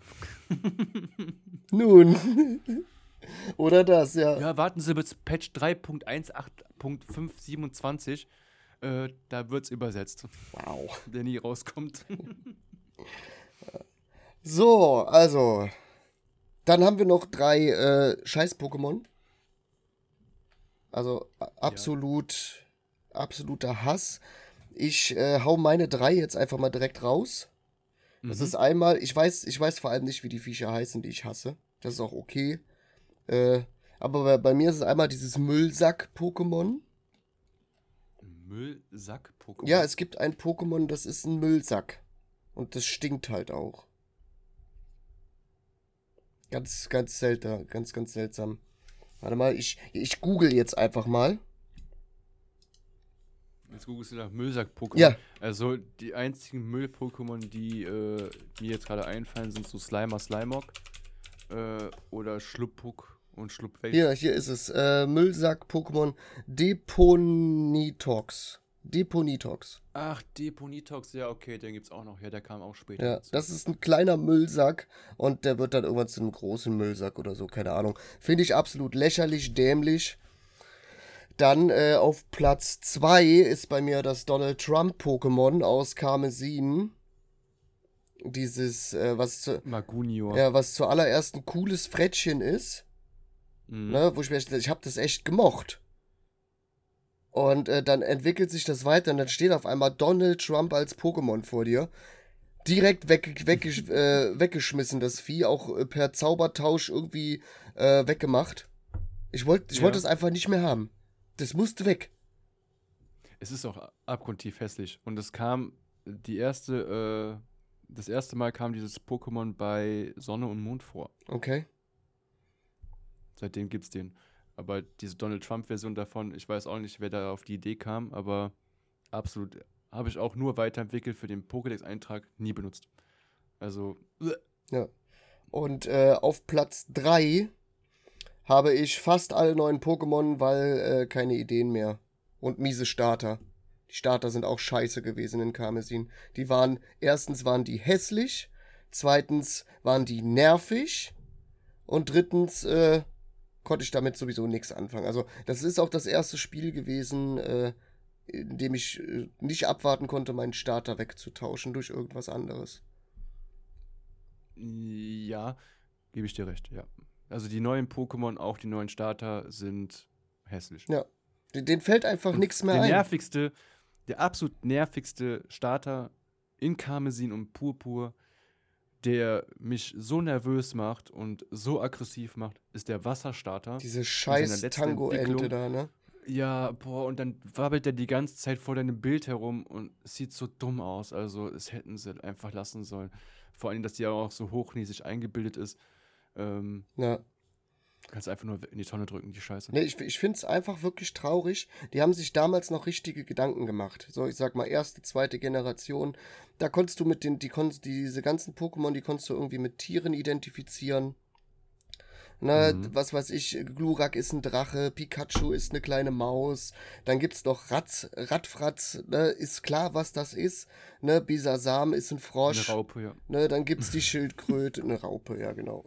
Speaker 1: Nun. oder das, ja.
Speaker 2: Ja, warten Sie bis Patch 3.18.527. Äh, da wird's übersetzt,
Speaker 1: Wow.
Speaker 2: der nie rauskommt.
Speaker 1: So, also. Dann haben wir noch drei äh, Scheiß-Pokémon. Also absolut, absoluter Hass. Ich äh, hau meine drei jetzt einfach mal direkt raus. Das
Speaker 2: Mhm.
Speaker 1: ist einmal, ich weiß, ich weiß vor allem nicht, wie die Viecher heißen, die ich hasse. Das ist auch okay. Äh, aber bei, bei mir ist es einmal dieses Müllsack-Pokémon.
Speaker 2: Müllsack-Pokémon.
Speaker 1: Ja, es gibt ein Pokémon, das ist ein Müllsack. Und das stinkt halt auch. Ganz, ganz seltsam, ganz, ganz seltsam. Warte mal, ich, ich google jetzt einfach mal.
Speaker 2: Jetzt googelst du nach Müllsack-Pokémon.
Speaker 1: Ja.
Speaker 2: Also die einzigen Müll-Pokémon, die äh, mir jetzt gerade einfallen, sind so Slimer, Slimog äh, oder Schluppuk und Schluppwelch.
Speaker 1: Hier, hier ist es. Äh, Müllsack-Pokémon Deponitox. Deponitox.
Speaker 2: Ach, Deponitox, ja, okay, den gibt's auch noch. Ja, der kam auch später.
Speaker 1: Ja,
Speaker 2: dazu.
Speaker 1: das ist ein kleiner Müllsack und der wird dann irgendwann zu einem großen Müllsack oder so, keine Ahnung. Finde ich absolut lächerlich, dämlich. Dann äh, auf Platz 2 ist bei mir das Donald Trump Pokémon aus Karmesin. Dieses, äh, was, zu,
Speaker 2: Magunior.
Speaker 1: ja, was zuallererst ein cooles Frettchen ist.
Speaker 2: Mhm.
Speaker 1: Ne, wo ich mir, ich habe das echt gemocht. Und äh, dann entwickelt sich das weiter und dann steht auf einmal Donald Trump als Pokémon vor dir. Direkt weg, weggesch äh, weggeschmissen, das Vieh, auch äh, per Zaubertausch irgendwie äh, weggemacht. Ich wollte ich
Speaker 2: Ja.
Speaker 1: wollte es einfach nicht mehr haben. Das musste weg.
Speaker 2: Es ist auch abgrundtief hässlich. Und es kam die erste, äh, das erste Mal kam dieses Pokémon bei Sonne und Mond vor.
Speaker 1: Okay.
Speaker 2: Seitdem gibt's den. Aber diese Donald Trump-Version davon, ich weiß auch nicht, wer da auf die Idee kam, aber absolut habe ich auch nur weiterentwickelt für den Pokédex-Eintrag, nie benutzt. Also,
Speaker 1: Ja. Und äh, auf Platz 3 habe ich fast alle neuen Pokémon, weil äh, keine Ideen mehr. Und miese Starter. Die Starter sind auch scheiße gewesen in Karmesin. Die waren, erstens waren die hässlich, zweitens waren die nervig und drittens äh, konnte ich damit sowieso nichts anfangen. Also das ist auch das erste Spiel gewesen, äh, in dem ich äh, nicht abwarten konnte, meinen Starter wegzutauschen durch irgendwas anderes.
Speaker 2: ja, gebe ich dir recht, ja. Also die neuen Pokémon, auch die neuen Starter, sind hässlich.
Speaker 1: Ja. Den, fällt einfach nichts mehr
Speaker 2: der
Speaker 1: ein.
Speaker 2: nervigste, der absolut nervigste Starter in Karmesin und Purpur, der mich so nervös macht und so aggressiv macht, ist der Wasserstarter.
Speaker 1: Diese scheiß Tango-Ente da, ne?
Speaker 2: Ja, boah, und dann wabbelt er die ganze Zeit vor deinem Bild herum und es sieht so dumm aus. Also, es hätten sie einfach lassen sollen. Vor allem, dass die auch so hochnäsig eingebildet ist. Ähm,
Speaker 1: Ja.
Speaker 2: kannst einfach nur in die Tonne drücken, die Scheiße.
Speaker 1: Ne, ich, ich finde es einfach wirklich traurig. Die haben sich damals noch richtige Gedanken gemacht. So, ich sag mal, erste, zweite Generation. Da konntest du mit den, die konntest, diese ganzen Pokémon, die konntest du irgendwie mit Tieren identifizieren. Ne,
Speaker 2: Mhm.
Speaker 1: was weiß ich, Glurak ist ein Drache, Pikachu ist eine kleine Maus, dann gibt's noch Ratz, Radfratz, ne, ist klar, was das ist, ne, Bisasam ist ein
Speaker 2: Eine
Speaker 1: Frosch.
Speaker 2: Raupe, ja.
Speaker 1: Ne, dann gibt's die Schildkröte, eine Raupe, ja genau.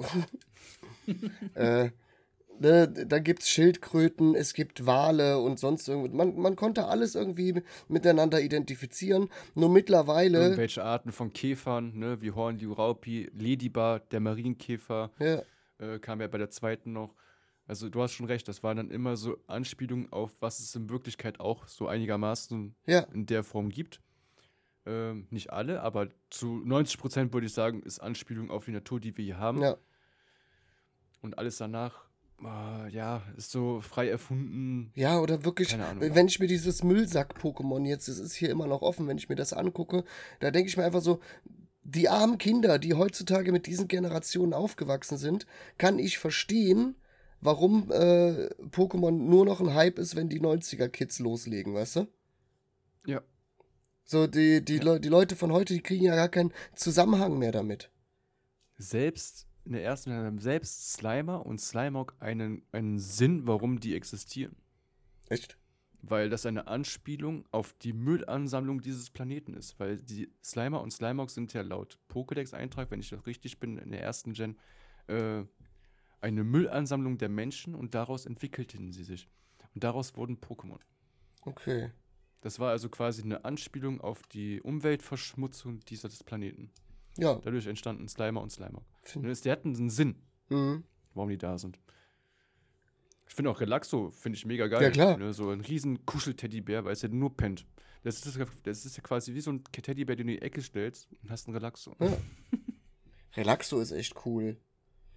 Speaker 1: äh, ne, dann gibt's Schildkröten, es gibt Wale und sonst irgendwas. Man, man konnte alles irgendwie miteinander identifizieren. Nur mittlerweile,
Speaker 2: Irgendwelche Arten von Käfern, ne, wie Hornliu, Raupi, Ladybar, der Marienkäfer,
Speaker 1: ja,
Speaker 2: äh, kam ja bei der zweiten noch. Also du hast schon recht, das waren dann immer so Anspielungen auf, was es in Wirklichkeit auch so einigermaßen
Speaker 1: ja,
Speaker 2: in der Form gibt. Ähm, nicht alle, aber zu 90 Prozent würde ich sagen, ist Anspielung auf die Natur, die wir hier haben.
Speaker 1: ja,
Speaker 2: Und alles danach, äh, ja, ist so frei erfunden.
Speaker 1: ja, oder wirklich, wenn ich mir dieses Müllsack-Pokémon jetzt, es ist hier immer noch offen, wenn ich mir das angucke, da denke ich mir einfach so, die armen Kinder, die heutzutage mit diesen Generationen aufgewachsen sind, kann ich verstehen, warum äh, Pokémon nur noch ein Hype ist, wenn die 90er-Kids loslegen, weißt du?
Speaker 2: Ja.
Speaker 1: So, die, die,
Speaker 2: Ja.
Speaker 1: Leu die Leute von heute, die kriegen ja gar keinen Zusammenhang mehr damit.
Speaker 2: Selbst in der ersten haben selbst Slimer und Slimog einen, einen Sinn, warum die existieren.
Speaker 1: Echt?
Speaker 2: Weil das eine Anspielung auf die Müllansammlung dieses Planeten ist. Weil die Slimer und Slimog sind ja laut Pokédex-Eintrag, wenn ich das richtig bin, in der ersten Gen, äh, eine Müllansammlung der Menschen und daraus entwickelten sie sich. Und daraus wurden Pokémon.
Speaker 1: Okay.
Speaker 2: Das war also quasi eine Anspielung auf die Umweltverschmutzung dieses Planeten.
Speaker 1: Ja.
Speaker 2: Dadurch entstanden Slimer und es- die hatten einen Sinn,
Speaker 1: Mhm.
Speaker 2: warum die da sind. Ich finde auch Relaxo, finde ich mega geil.
Speaker 1: Ja, klar.
Speaker 2: Ne? So ein riesen Kuschel-Teddybär, weil es ja nur pennt. Das ist, das ist ja quasi wie so ein Teddybär, den du in die Ecke stellst und hast einen Relaxo.
Speaker 1: Ja. Relaxo ist echt cool.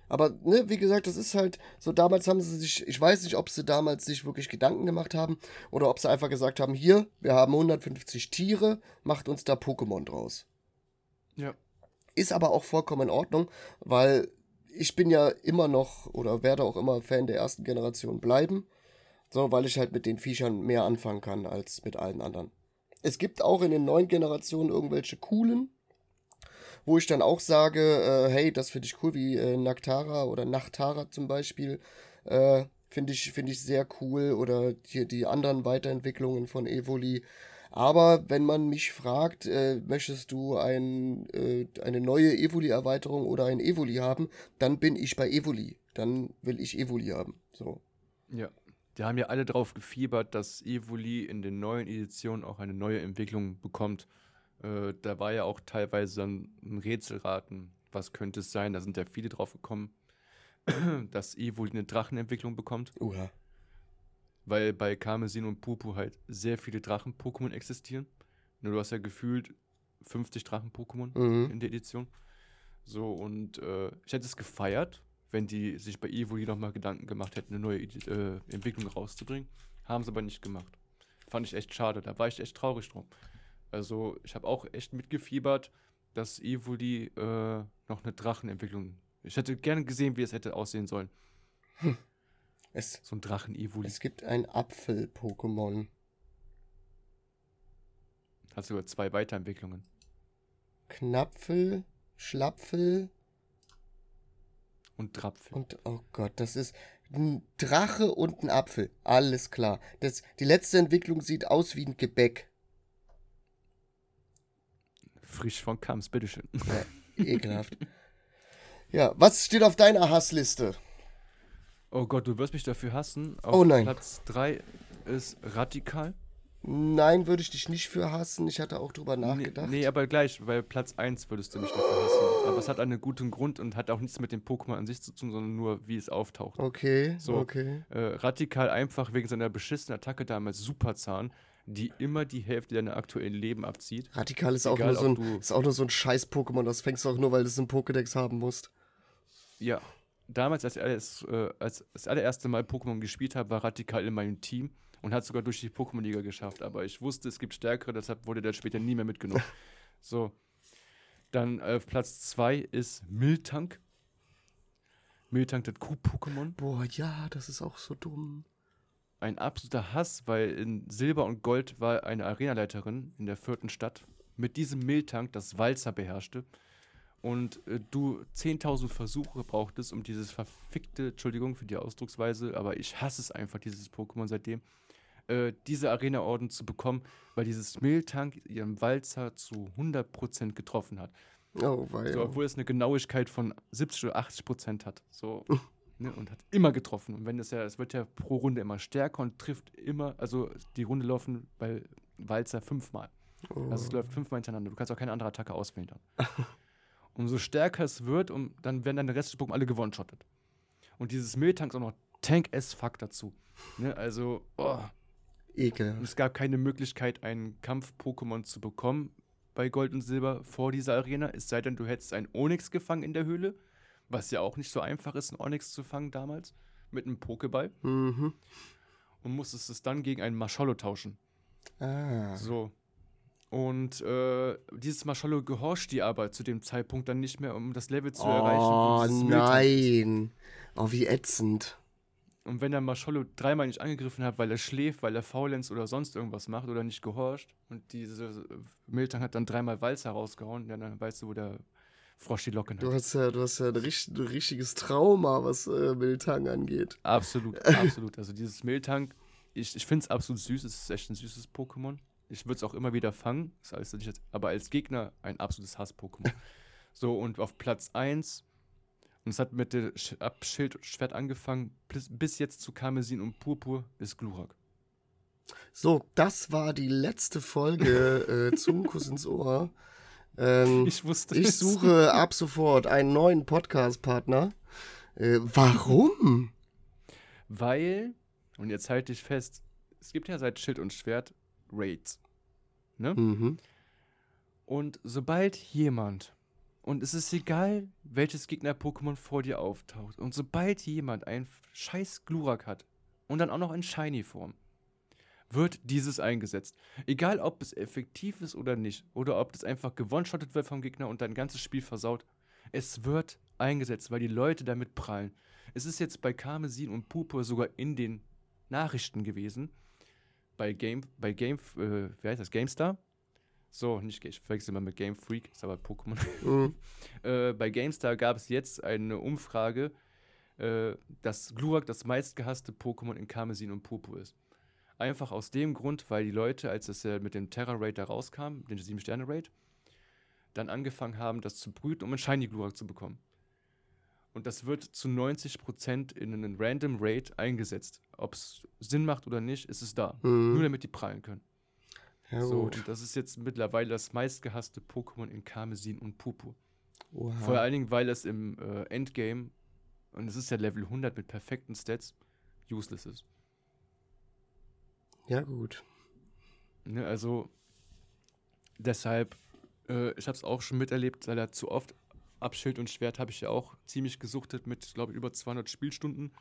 Speaker 1: Aber, ne, wie gesagt, das ist halt, so damals haben sie sich, ich weiß nicht, ob sie damals sich wirklich Gedanken gemacht haben oder ob sie einfach gesagt haben, hier, wir haben 150 Tiere, macht uns da Pokémon draus.
Speaker 2: Ja.
Speaker 1: Ist aber auch vollkommen in Ordnung, weil ich bin ja immer noch oder werde auch immer Fan der ersten Generation bleiben. So, weil ich halt mit den Viechern mehr anfangen kann als mit allen anderen. Es gibt auch in den neuen Generationen irgendwelche coolen, wo ich dann auch sage, äh, hey, das finde ich cool, wie äh, Naktara oder Nachtara zum Beispiel. Äh, finde ich, finde ich sehr cool. Oder hier die anderen Weiterentwicklungen von Evoli. Aber wenn man mich fragt, äh, möchtest du ein, äh, eine neue Evoli-Erweiterung oder ein Evoli haben, dann bin ich bei Evoli. Dann will ich Evoli haben. So.
Speaker 2: Ja. Die haben ja alle drauf gefiebert, dass Evoli in den neuen Editionen auch eine neue Entwicklung bekommt. Äh, da war ja auch teilweise ein Rätselraten. Was könnte es sein? Da sind ja viele drauf gekommen, dass Evoli eine Drachenentwicklung bekommt.
Speaker 1: Uha.
Speaker 2: Weil bei Karmesin und Pupu halt sehr viele Drachen-Pokémon existieren. Nur du hast ja gefühlt 50 Drachen-Pokémon
Speaker 1: Mhm.
Speaker 2: in der Edition. So, und äh, ich hätte es gefeiert, wenn die sich bei Evoli nochmal Gedanken gemacht hätten, eine neue äh, Entwicklung rauszubringen. Haben sie aber nicht gemacht. Fand ich echt schade, da war ich echt traurig drum. Also, ich habe auch echt mitgefiebert, dass Evoli äh, noch eine Drachenentwicklung. Ich hätte gerne gesehen, wie es hätte aussehen sollen.
Speaker 1: Es,
Speaker 2: So ein Drachen-Evoli.
Speaker 1: es gibt ein Apfel-Pokémon.
Speaker 2: Hat sogar zwei Weiterentwicklungen.
Speaker 1: Knapfel, Schlapfel
Speaker 2: Und Drapfel.
Speaker 1: und, oh Gott, das ist ein Drache und ein Apfel. Alles klar. Das, die letzte Entwicklung sieht aus wie ein Gebäck.
Speaker 2: Frisch von Kams, bitteschön.
Speaker 1: Ekelhaft. ja, was steht auf deiner Hassliste?
Speaker 2: Oh Gott, du wirst mich dafür hassen. Auf
Speaker 1: Oh nein.
Speaker 2: Platz 3 ist Radikal.
Speaker 1: Nein, würde ich dich nicht für hassen. Ich hatte auch drüber
Speaker 2: Nee,
Speaker 1: nachgedacht.
Speaker 2: nee, aber gleich, bei Platz 1 würdest du mich dafür hassen. Aber es hat einen guten Grund und hat auch nichts mit dem Pokémon an sich zu tun, sondern nur, wie es auftaucht.
Speaker 1: Okay,
Speaker 2: So.
Speaker 1: okay.
Speaker 2: Äh, radikal einfach wegen seiner beschissenen Attacke damals Superzahn, die immer die Hälfte deiner aktuellen Leben abzieht.
Speaker 1: Radikal ist auch, nur so ein, ist auch nur so ein scheiß Pokémon. Das fängst du auch nur, weil du es im Pokédex haben musst.
Speaker 2: Ja, damals, als ich alles, äh, als das allererste Mal Pokémon gespielt habe, war Radikal in meinem Team und hat sogar durch die Pokémon-Liga geschafft. Aber ich wusste, es gibt stärkere, deshalb wurde der später nie mehr mitgenommen. so. Dann äh, auf Platz 2 ist Miltank. Miltank, das Kuh-Pokémon.
Speaker 1: Boah, ja, das ist auch so dumm.
Speaker 2: Ein absoluter Hass, weil in Silber und Gold war eine Arenaleiterin in der vierten Stadt mit diesem Miltank, das Walzer beherrschte. Und äh, du 10.000 Versuche brauchtest, um dieses verfickte, Entschuldigung für die Ausdrucksweise, aber ich hasse es einfach, dieses Pokémon seitdem, äh, diese Arena-Orden zu bekommen, weil dieses Miltank ihren Walzer zu 100% getroffen hat.
Speaker 1: Oh, weil.
Speaker 2: So, obwohl es eine Genauigkeit von 70 oder 80 Prozent hat. So, ne, und hat immer getroffen. Und wenn es ja, es wird ja pro Runde immer stärker und trifft immer, also die Runde laufen bei Walzer fünfmal.
Speaker 1: oh.
Speaker 2: Also es läuft fünfmal hintereinander. Du kannst auch keine andere Attacke auswählen dann. Umso stärker es wird, um, dann werden deine restlichen Pokémon alle gewonshottet. Und dieses Miltank ist auch noch Tank as fuck dazu. Ne, also, oh. Und
Speaker 1: Ekelhaft.
Speaker 2: es gab keine Möglichkeit, einen Kampf-Pokémon zu bekommen bei Gold und Silber vor dieser Arena, es sei denn, du hättest einen Onyx gefangen in der Höhle, was ja auch nicht so einfach ist, einen Onyx zu fangen damals, mit einem Pokéball,
Speaker 1: Mhm.
Speaker 2: und musstest es dann gegen einen Marshmallow tauschen.
Speaker 1: Ah.
Speaker 2: So. Und äh, dieses Marshmallow gehorcht dir aber zu dem Zeitpunkt dann nicht mehr, um das Level zu erreichen.
Speaker 1: Oh,
Speaker 2: dieses Miltank ist.
Speaker 1: nein. Oh, wie ätzend.
Speaker 2: Und wenn der Marshmallow dreimal nicht angegriffen hat, weil er schläft, weil er faulenzt oder sonst irgendwas macht oder nicht gehorcht und diese Miltank hat dann dreimal Walz herausgehauen, ja, dann weißt du, wo der Frosch die Locken
Speaker 1: Du
Speaker 2: hat.
Speaker 1: hast ja, du hast ja ein, richt- ein richtiges Trauma, was äh, Miltang angeht.
Speaker 2: Absolut, absolut. Also dieses Miltank, ich, ich finde es absolut süß, es ist echt ein süßes Pokémon. Ich würde es auch immer wieder fangen, das heißt nicht, jetzt- aber als Gegner ein absolutes Hass-Pokémon. so, und auf Platz 1, und es hat mit der Sch ab Schild und Schwert angefangen, bis, bis jetzt zu Karmesin und Purpur, ist Glurak.
Speaker 1: So, das war die letzte Folge äh, zu Kuss ins Ohr. Ähm,
Speaker 2: Ich wusste
Speaker 1: ich
Speaker 2: es.
Speaker 1: suche ab sofort einen neuen Podcast-Partner. Äh, warum?
Speaker 2: Weil, und jetzt halte ich fest, es gibt ja seit Schild und Schwert Raids. Ne?
Speaker 1: Mhm.
Speaker 2: Und sobald jemand, und es ist egal, welches Gegner-Pokémon vor dir auftaucht, und sobald jemand einen scheiß Glurak hat und dann auch noch in Shiny-Form, wird dieses eingesetzt. Egal, ob es effektiv ist oder nicht, oder ob das einfach gewonshottet wird vom Gegner und dein ganzes Spiel versaut. Es wird eingesetzt, weil die Leute damit prallen. Es ist jetzt bei Karmesin und Purpur sogar in den Nachrichten gewesen. Bei Game, bei Game, äh, wie heißt das? GameStar? So, nicht, ich verwechsel mal mit Game Freak, ist aber Pokémon.
Speaker 1: Mhm.
Speaker 2: äh, bei GameStar gab es jetzt eine Umfrage, äh, dass Glurak das meistgehasste Pokémon in Karmesin und Purpur ist. Einfach aus dem Grund, weil die Leute, als es äh, mit dem Terra Raid da rauskam, den 7-Sterne-Raid, dann angefangen haben, das zu brüten, um einen Shiny Glurak zu bekommen. Und das wird zu 90% in einen Random Raid eingesetzt. Ob es Sinn macht oder nicht, ist es da.
Speaker 1: Mhm.
Speaker 2: Nur damit die prallen können.
Speaker 1: Ja,
Speaker 2: So,
Speaker 1: gut.
Speaker 2: und das ist jetzt mittlerweile das meistgehasste Pokémon in Karmesin und Purpur.
Speaker 1: Oha.
Speaker 2: Vor allen Dingen, weil es im äh, Endgame, und es ist ja Level 100 mit perfekten Stats, useless ist.
Speaker 1: Ja, gut.
Speaker 2: Ne, also, deshalb, äh, ich habe es auch schon miterlebt, weil er zu oft ab Schild und Schwert habe ich ja auch ziemlich gesuchtet mit, glaube ich, über 200 Spielstunden,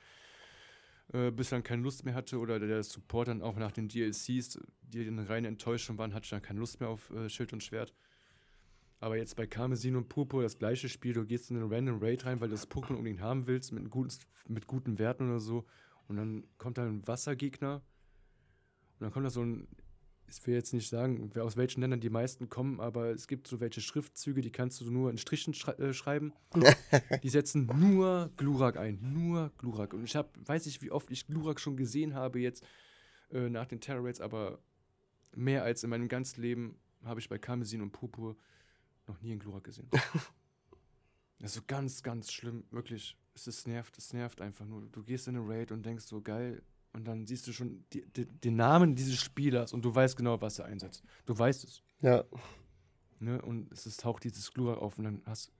Speaker 2: äh, bis dann keine Lust mehr hatte oder der Support dann auch nach den DLCs, die eine reine Enttäuschung waren, hatte ich dann keine Lust mehr auf äh, Schild und Schwert. Aber jetzt bei Karmesin und Purpur das gleiche Spiel, du gehst in einen Random Raid rein, weil du das Pokémon unbedingt haben willst, mit, guten, mit guten Werten oder so. Und dann kommt da ein Wassergegner und dann kommt da so ein ich will jetzt nicht sagen, aus welchen Ländern die meisten kommen, aber es gibt so welche Schriftzüge, die kannst du nur in Strichen schrei äh, schreiben. die setzen nur Glurak ein, nur Glurak. Und ich habe, weiß ich, wie oft ich Glurak schon gesehen habe jetzt äh, nach den Terror Raids, aber mehr als in meinem ganzen Leben habe ich bei Karmesin und Purpur noch nie einen Glurak gesehen. das ist so ganz, ganz schlimm, wirklich. Es ist nervt, es nervt einfach nur. Du gehst in eine Raid und denkst so, geil, und dann siehst du schon die, die, den Namen dieses Spielers und du weißt genau, was er einsetzt. Du weißt es.
Speaker 1: Ja.
Speaker 2: Ne? Und es ist, taucht dieses Glurak auf und dann hast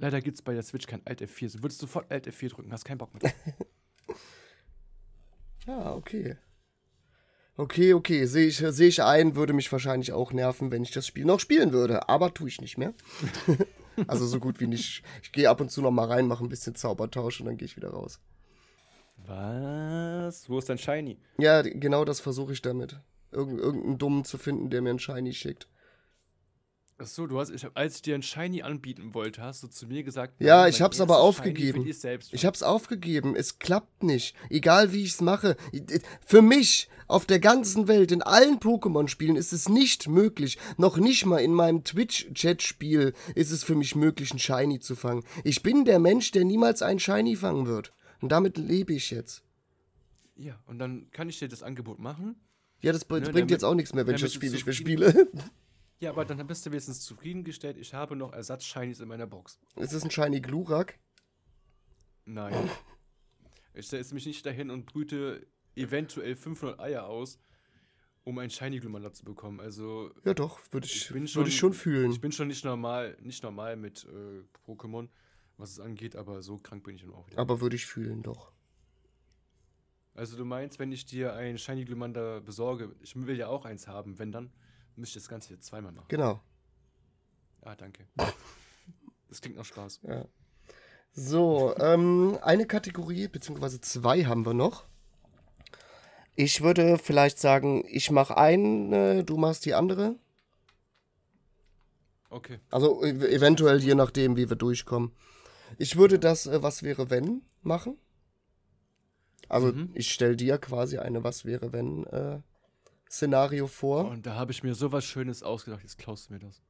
Speaker 2: Leider gibt es bei der Switch kein Alt F4. Du würdest sofort Alt F4 drücken, hast keinen Bock mehr.
Speaker 1: ja, okay. Okay, okay, sehe ich, seh ich ein, würde mich wahrscheinlich auch nerven, wenn ich das Spiel noch spielen würde. Aber tue ich nicht mehr. also so gut wie nicht. Ich gehe ab und zu noch mal rein, mache ein bisschen Zaubertausch und dann gehe ich wieder raus.
Speaker 2: Was? Wo ist dein Shiny?
Speaker 1: Ja, genau das versuche ich damit. Irgend, irgendeinen Dummen zu finden, der mir ein Shiny schickt.
Speaker 2: Achso, du hast, ich hab, als ich dir ein Shiny anbieten wollte, hast du zu mir gesagt,
Speaker 1: ja, ich hab's aber aufgegeben. Ich hab's aufgegeben. Es klappt nicht. Egal wie ich's mache. Für mich auf der ganzen Welt, in allen Pokémon-Spielen ist es nicht möglich. Noch nicht mal in meinem Twitch-Chat-Spiel ist es für mich möglich, ein Shiny zu fangen. Ich bin der Mensch, der niemals einen Shiny fangen wird. Und damit lebe ich jetzt.
Speaker 2: Ja, und dann kann ich dir das Angebot machen.
Speaker 1: Ja, das ne, bringt jetzt auch nichts mehr, wenn ich das Spiel nicht mehr spiele.
Speaker 2: Ja, aber dann bist du wenigstens zufriedengestellt. Ich habe noch Ersatz-Shinies in meiner Box.
Speaker 1: Ist das ein Shiny Glurak?
Speaker 2: Nein. ich setze mich nicht dahin und brüte eventuell 500 Eier aus, um einen Shiny Glumanda zu bekommen. Also.
Speaker 1: Ja, doch, würde ich, ich, schon, würd ich schon fühlen.
Speaker 2: Ich bin schon nicht normal, nicht normal mit äh, Pokémon was es angeht, aber so krank bin ich dann auch wieder.
Speaker 1: Aber würde ich fühlen, doch.
Speaker 2: Also du meinst, wenn ich dir ein Shiny Glumanda besorge, ich will ja auch eins haben, wenn dann, müsste ich das Ganze jetzt zweimal machen.
Speaker 1: Genau.
Speaker 2: Ah, danke. das klingt noch Spaß.
Speaker 1: Ja. So, ähm, eine Kategorie, beziehungsweise zwei haben wir noch. Ich würde vielleicht sagen, ich mache eine, du machst die andere.
Speaker 2: Okay.
Speaker 1: Also e-, eventuell je nachdem, wie wir durchkommen. Ich würde das äh, Was wäre wenn machen. Also mhm. ich stelle dir quasi eine Was wäre wenn äh, Szenario vor.
Speaker 2: Und da habe ich mir sowas Schönes ausgedacht, jetzt klaust du mir das.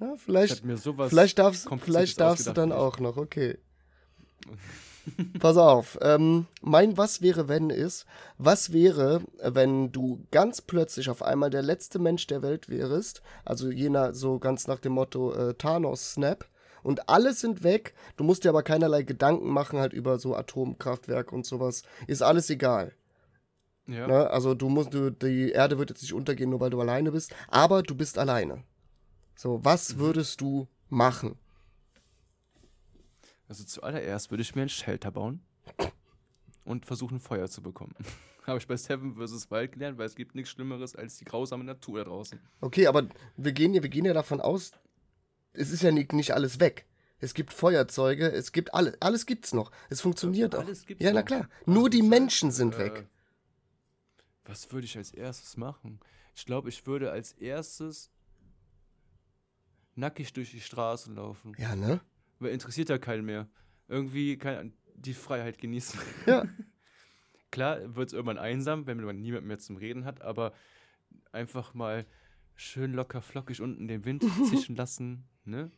Speaker 1: Ja, vielleicht, vielleicht darfst, vielleicht darfst du dann auch noch, okay. Pass auf, ähm, mein Was wäre wenn ist, was wäre, wenn du ganz plötzlich auf einmal der letzte Mensch der Welt wärst, also jener so ganz nach dem Motto äh, Thanos Snap, und alles sind weg. Du musst dir aber keinerlei Gedanken machen halt über so Atomkraftwerk und sowas. Ist alles egal. Ja. Ne? Also du musst, du, die Erde wird jetzt nicht untergehen, nur weil du alleine bist, aber du bist alleine. So, was mhm. würdest du machen?
Speaker 2: Also zuallererst würde ich mir ein Shelter bauen und versuchen, Feuer zu bekommen. Habe ich bei Seven vs. Wild gelernt, weil es gibt nichts Schlimmeres als die grausame Natur da draußen.
Speaker 1: Okay, aber wir gehen, wir gehen ja davon aus, es ist ja nicht, nicht alles weg. Es gibt Feuerzeuge, es gibt alles, alles gibt's noch. Es funktioniert auch. Alles gibt's ja, na klar. Noch. Nur die Menschen sind äh, weg.
Speaker 2: Was würde ich als erstes machen? Ich glaube, ich würde als erstes nackig durch die Straße laufen.
Speaker 1: Ja, ne?
Speaker 2: Weil interessiert ja keinen mehr. Irgendwie kann die Freiheit genießen.
Speaker 1: Ja.
Speaker 2: Klar wird es irgendwann einsam, wenn man niemanden mehr zum Reden hat, aber einfach mal schön locker flockig unten den Wind zischen lassen, ne?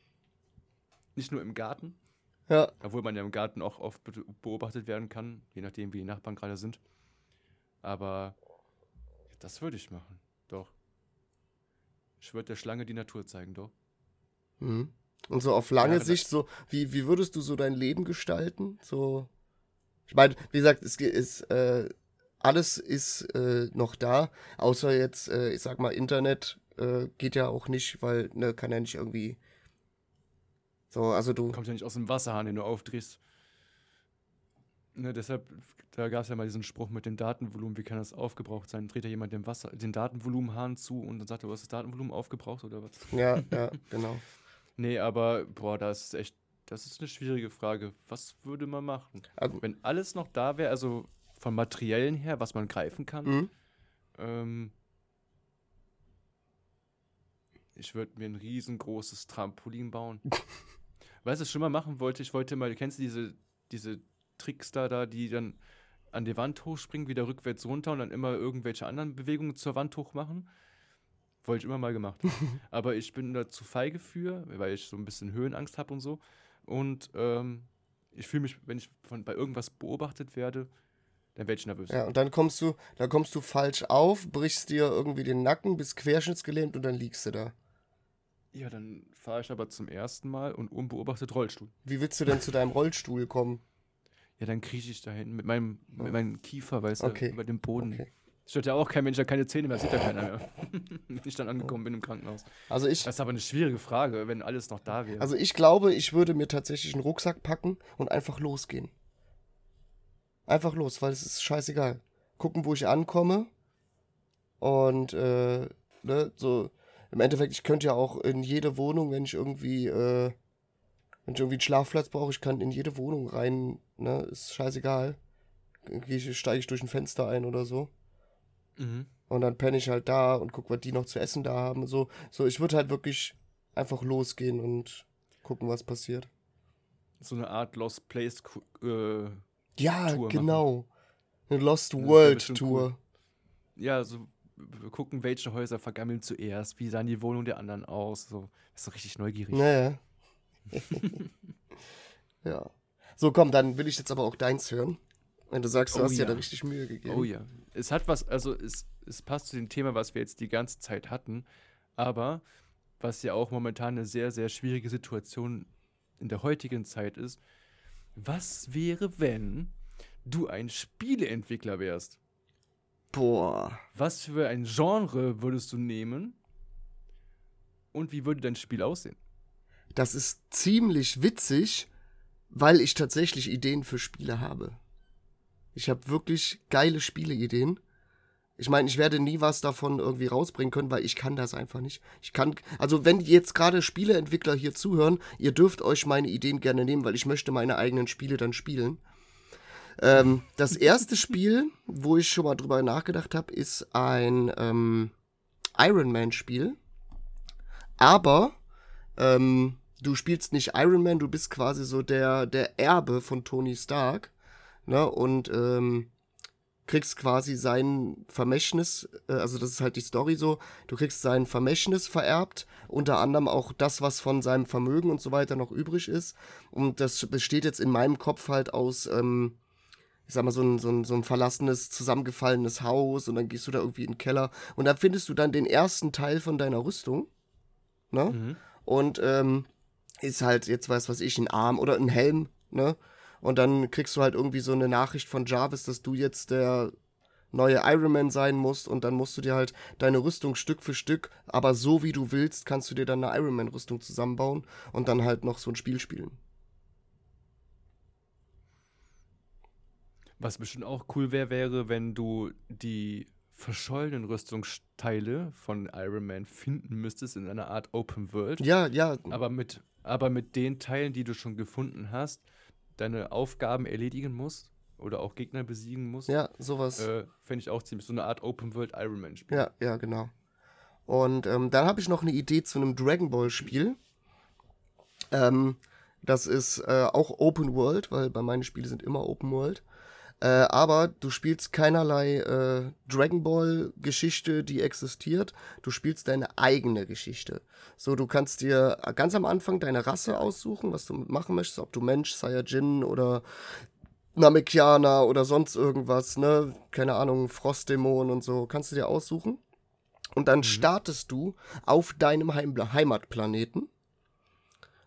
Speaker 2: Nicht nur im Garten.
Speaker 1: Ja.
Speaker 2: Obwohl man ja im Garten auch oft beobachtet werden kann, je nachdem, wie die Nachbarn gerade sind. Aber das würde ich machen, doch. Ich würde der Schlange die Natur zeigen, doch.
Speaker 1: Mhm. Und so auf lange ja, Sicht, so, wie, wie würdest du so dein Leben gestalten? So, ich meine, wie gesagt, es ist, äh, alles ist äh, noch da, außer jetzt, äh, ich sag mal, Internet äh, geht ja auch nicht, weil, ne, kann ja nicht irgendwie. So, also du.
Speaker 2: Kommt ja nicht aus dem Wasserhahn, den du aufdrehst. Ne, deshalb, da gab es ja mal diesen Spruch mit dem Datenvolumen, wie kann das aufgebraucht sein? Dreht ja jemand den, Wasser, den Datenvolumenhahn zu und dann sagt er, du hast das Datenvolumen aufgebraucht oder was?
Speaker 1: Ja, ja, genau.
Speaker 2: nee, aber, boah, das ist echt, das ist eine schwierige Frage. Was würde man machen? Also, Wenn alles noch da wäre, also von Materiellen her, was man greifen kann, mhm. ähm, ich würde mir ein riesengroßes Trampolin bauen. weißt du, was ich schon mal machen wollte? Ich wollte mal, kennst du diese, diese Trickster da, die dann an die Wand hochspringen, wieder rückwärts runter und dann immer irgendwelche anderen Bewegungen zur Wand hoch machen. Wollte ich immer mal gemacht. Aber ich bin da zu feige für, weil ich so ein bisschen Höhenangst habe und so. Und ähm, ich fühle mich, wenn ich von, bei irgendwas beobachtet werde, dann werde ich nervös.
Speaker 1: Ja, und dann kommst du, dann kommst du falsch auf, brichst dir irgendwie den Nacken, bist querschnittsgelähmt und dann liegst du da.
Speaker 2: Ja, dann fahre ich aber zum ersten Mal und unbeobachtet Rollstuhl.
Speaker 1: Wie willst du denn zu deinem Rollstuhl kommen?
Speaker 2: Ja, dann krieche ich dahin mit meinem, mit meinem Kiefer, weißt du,
Speaker 1: Okay.
Speaker 2: über dem Boden.
Speaker 1: Okay.
Speaker 2: Es stört ja auch kein Mensch, der keine Zähne mehr, sieht ja keiner mehr. wenn ich dann angekommen bin im Krankenhaus.
Speaker 1: Also ich,
Speaker 2: Das ist aber eine schwierige Frage, wenn alles noch da wäre.
Speaker 1: also ich glaube, ich würde mir tatsächlich einen Rucksack packen und einfach losgehen. Einfach los, weil es ist scheißegal. Gucken, wo ich ankomme. Und, äh, ne, so, im Endeffekt, ich könnte ja auch in jede Wohnung, wenn ich irgendwie, äh, wenn ich irgendwie einen Schlafplatz brauche, ich kann in jede Wohnung rein, ne, ist scheißegal. Ich, steige ich durch ein Fenster ein oder so.
Speaker 2: mhm.
Speaker 1: Und dann penne ich halt da und guck, was die noch zu essen da haben. So, so ich würde halt wirklich einfach losgehen und gucken, was passiert.
Speaker 2: So eine Art Lost Place äh,
Speaker 1: Ja,
Speaker 2: Tour machen.
Speaker 1: genau. Eine Lost World Tour.
Speaker 2: cool. ja, so gucken, welche Häuser vergammeln zuerst, wie sahen die Wohnungen der anderen aus. So, das ist so richtig neugierig.
Speaker 1: Naja. ja. So, komm, dann will ich jetzt aber auch deins hören. Wenn du sagst, du
Speaker 2: Oh
Speaker 1: hast dir
Speaker 2: ja.
Speaker 1: da richtig Mühe gegeben.
Speaker 2: Oh ja. Es hat was, also es, es passt zu dem Thema, was wir jetzt die ganze Zeit hatten, aber was ja auch momentan eine sehr, sehr schwierige Situation in der heutigen Zeit ist. Was wäre, wenn du ein Spieleentwickler wärst?
Speaker 1: Boah.
Speaker 2: Was für ein Genre würdest du nehmen? Und wie würde dein Spiel aussehen?
Speaker 1: Das ist ziemlich witzig, weil ich tatsächlich Ideen für Spiele habe. Ich habe wirklich geile Spieleideen. Ich meine, ich werde nie was davon irgendwie rausbringen können, weil ich kann das einfach nicht. Ich kann, also wenn jetzt gerade Spieleentwickler hier zuhören, ihr dürft euch meine Ideen gerne nehmen, weil ich möchte meine eigenen Spiele dann spielen. Ähm, das erste Spiel, wo ich schon mal drüber nachgedacht habe, ist ein ähm, Iron Man Spiel. Aber ähm, du spielst nicht Iron Man, du bist quasi so der, der Erbe von Tony Stark. Ne? Und ähm, kriegst quasi sein Vermächtnis, äh, also das ist halt die Story so, du kriegst sein Vermächtnis vererbt, unter anderem auch das, was von seinem Vermögen und so weiter noch übrig ist. Und das besteht jetzt in meinem Kopf halt aus, ähm, ich sag mal, so ein, so, ein, so ein verlassenes, zusammengefallenes Haus und dann gehst du da irgendwie in den Keller und da findest du dann den ersten Teil von deiner Rüstung. Ne?
Speaker 2: Mhm.
Speaker 1: Und ähm, ist halt jetzt weiß was ich, ein Arm oder ein Helm, ne? Und dann kriegst du halt irgendwie so eine Nachricht von Jarvis, dass du jetzt der neue Iron Man sein musst und dann musst du dir halt deine Rüstung Stück für Stück, aber so wie du willst, kannst du dir dann eine Iron Man Rüstung zusammenbauen und dann halt noch so ein Spiel spielen.
Speaker 2: Was bestimmt auch cool wäre, wäre, wenn du die verschollenen Rüstungsteile von Iron Man finden müsstest in einer Art Open World.
Speaker 1: Ja, ja,
Speaker 2: Aber mit, aber mit den Teilen, die du schon gefunden hast, deine Aufgaben erledigen musst oder auch Gegner besiegen musst,
Speaker 1: ja, sowas.
Speaker 2: äh, fände ich auch ziemlich so eine Art Open World Iron Man Spiel.
Speaker 1: Ja, ja, genau. Und ähm, dann habe ich noch eine Idee zu einem Dragon Ball Spiel. Ähm, das ist äh, auch Open World, weil bei meinen Spielen sind immer Open World. Äh, aber du spielst keinerlei äh, Dragon Ball Geschichte, die existiert. Du spielst deine eigene Geschichte. So, du kannst dir ganz am Anfang deine Rasse aussuchen, was du machen möchtest, ob du Mensch, Saiyajin oder Namekianer oder sonst irgendwas, ne? Keine Ahnung, Frostdämon und so, kannst du dir aussuchen. Und dann startest du auf deinem Heim Heimatplaneten.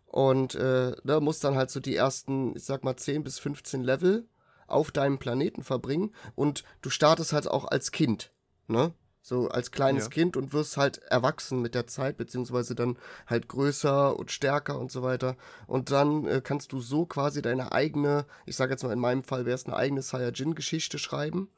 Speaker 1: Und äh, da musst dann halt so die ersten, ich sag mal, 10 bis 15 Level auf deinem Planeten verbringen. Und du startest halt auch als Kind, ne? So als kleines
Speaker 2: Ja.
Speaker 1: Kind und wirst halt erwachsen mit der Zeit, beziehungsweise dann halt größer und stärker und so weiter. Und dann äh, kannst du so quasi deine eigene, ich sag jetzt mal in meinem Fall wäre es eine eigene Saiyajin-Geschichte schreiben.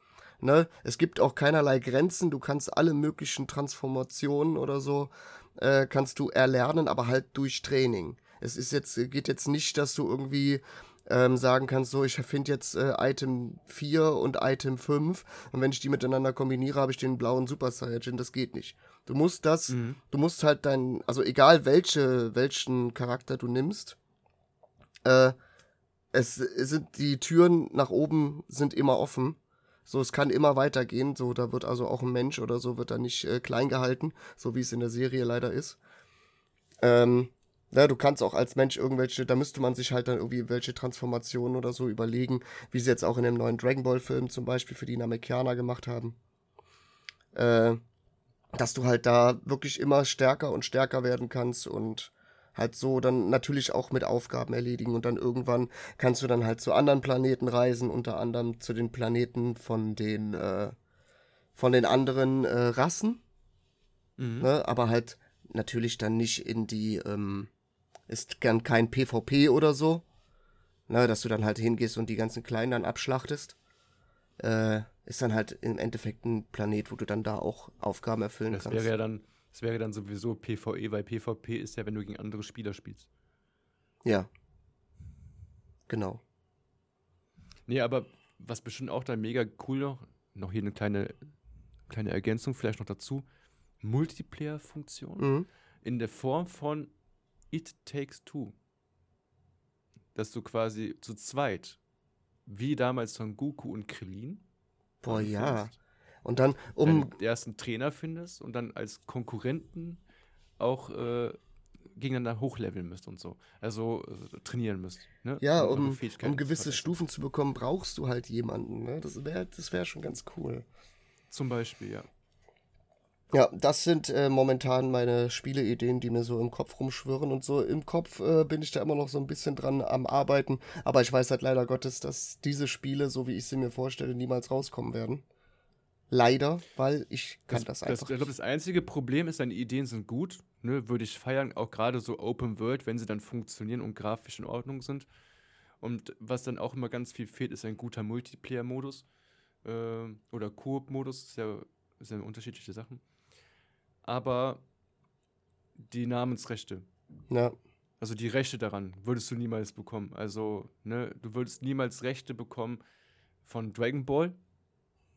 Speaker 1: Ne? Es gibt auch keinerlei Grenzen, du kannst alle möglichen Transformationen oder so, äh, kannst du erlernen, aber halt durch Training. Es ist jetzt, geht jetzt nicht, dass du irgendwie ähm, sagen kannst, so, ich finde jetzt äh, Item 4 und Item 5 und wenn ich die miteinander kombiniere, habe ich den blauen Super Saiyajin, das geht nicht. Du musst das,
Speaker 2: Mhm.
Speaker 1: du musst halt dein, also egal welche, welchen Charakter du nimmst, äh, es sind die Türen nach oben sind immer offen. So, es kann immer weitergehen. So, da wird also auch ein Mensch oder so wird da nicht äh, klein gehalten, so wie es in der Serie leider ist. Ähm, ja, du kannst auch als Mensch irgendwelche, da müsste man sich halt dann irgendwie welche Transformationen oder so überlegen, wie sie jetzt auch in dem neuen Dragon Ball Film zum Beispiel für die Namekianer gemacht haben. Äh, dass du halt da wirklich immer stärker und stärker werden kannst und halt so dann natürlich auch mit Aufgaben erledigen und dann irgendwann kannst du dann halt zu anderen Planeten reisen, unter anderem zu den Planeten von den äh, von den anderen äh, Rassen, mhm. ne? aber halt natürlich dann nicht in die ähm, ist gern kein PvP oder so, ne? dass du dann halt hingehst und die ganzen Kleinen dann abschlachtest. Äh, ist dann halt im Endeffekt ein Planet, wo du dann da auch Aufgaben erfüllen
Speaker 2: das
Speaker 1: kannst.
Speaker 2: Das wäre ja dann das wäre dann sowieso PvE, weil PvP ist ja, wenn du gegen andere Spieler spielst.
Speaker 1: Ja. Genau.
Speaker 2: Nee, aber was bestimmt auch da mega cool noch, noch hier eine kleine, kleine Ergänzung vielleicht noch dazu. Multiplayer-Funktion mhm. in der Form von It Takes Two. Dass du quasi zu zweit, wie damals Son Goku und Krillin,
Speaker 1: Boah, ja. Und dann, um.
Speaker 2: Den ersten Trainer findest und dann als Konkurrenten auch äh, gegeneinander hochleveln müsst und so. Also äh, trainieren müsst. Ne?
Speaker 1: Ja, um, um gewisse Stufen zu bekommen, brauchst du halt jemanden. Ne? Das wäre das wär schon ganz cool.
Speaker 2: Zum Beispiel, ja.
Speaker 1: Ja, das sind äh, momentan meine Spieleideen, die mir so im Kopf rumschwirren und so. Im Kopf äh, bin ich da immer noch so ein bisschen dran am Arbeiten, aber ich weiß halt leider Gottes, dass diese Spiele, so wie ich sie mir vorstelle, niemals rauskommen werden. Leider, weil ich kann das, das einfach.
Speaker 2: Das, ich glaube, das einzige Problem ist, deine Ideen sind gut, ne, würde ich feiern, auch gerade so Open World, wenn sie dann funktionieren und grafisch in Ordnung sind. Und was dann auch immer ganz viel fehlt, ist ein guter Multiplayer-Modus äh, oder Koop-Modus, ist ja, ist ja unterschiedliche Sachen. Aber die Namensrechte.
Speaker 1: Ja.
Speaker 2: Also die Rechte daran würdest du niemals bekommen. Also, ne, du würdest niemals Rechte bekommen von Dragon Ball,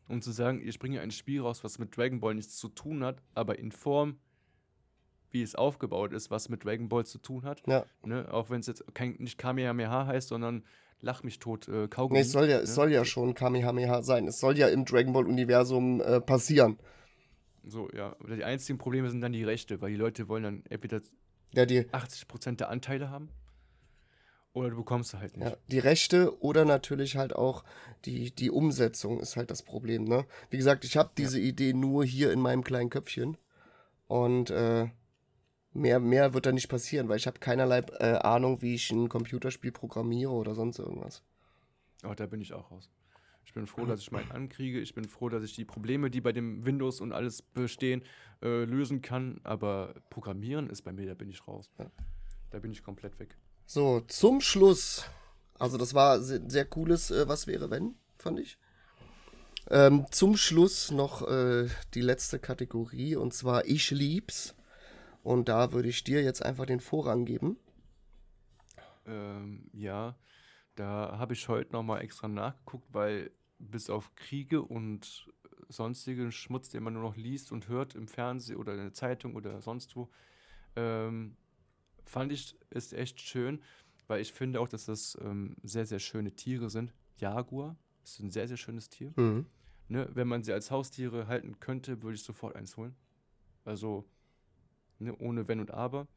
Speaker 2: um zu sagen, ich bringe ein Spiel raus, was mit Dragon Ball nichts zu tun hat, aber in Form, wie es aufgebaut ist, was mit Dragon Ball zu tun hat.
Speaker 1: Ja.
Speaker 2: Ne? Auch wenn es jetzt kein, nicht Kamehameha heißt, sondern Lach mich tot, äh, Kaugummi.
Speaker 1: Nee, es soll ja, ne? es soll ja schon Kamehameha sein. Es soll ja im Dragon Ball-Universum äh, passieren.
Speaker 2: So, ja. Die einzigen Probleme sind dann die Rechte, weil die Leute wollen dann entweder
Speaker 1: ja, die,
Speaker 2: 80% der Anteile haben oder du bekommst sie halt nicht.
Speaker 1: Ja, die Rechte oder natürlich halt auch die, die Umsetzung ist halt das Problem, ne? Wie gesagt, ich habe diese ja. Idee nur hier in meinem kleinen Köpfchen. Und äh, mehr, mehr wird da nicht passieren, weil ich habe keinerlei äh, Ahnung, wie ich ein Computerspiel programmiere oder sonst irgendwas.
Speaker 2: Aber da bin ich auch raus. Ich bin froh, dass ich meinen ankriege. Ich bin froh, dass ich die Probleme, die bei dem Windows und alles bestehen, äh, lösen kann. Aber Programmieren ist bei mir, da bin ich raus. Ja. Da bin ich komplett weg.
Speaker 1: So, zum Schluss. Also, das war sehr, sehr cooles äh, Was wäre, wenn, fand ich. Ähm, zum Schluss noch äh, die letzte Kategorie und zwar Ich lieb's. Und da würde ich dir jetzt einfach den Vorrang geben.
Speaker 2: Ähm, ja, da habe ich heute nochmal extra nachgeguckt, weil bis auf Kriege und sonstigen Schmutz, den man nur noch liest und hört im Fernsehen oder in der Zeitung oder sonst wo, ähm, fand ich, ist echt schön, weil ich finde auch, dass das ähm, sehr, sehr schöne Tiere sind. Jaguar ist ein sehr, sehr schönes Tier. Mhm. Ne, wenn man sie als Haustiere halten könnte, würde ich sofort eins holen. Also ne, ohne Wenn und Aber.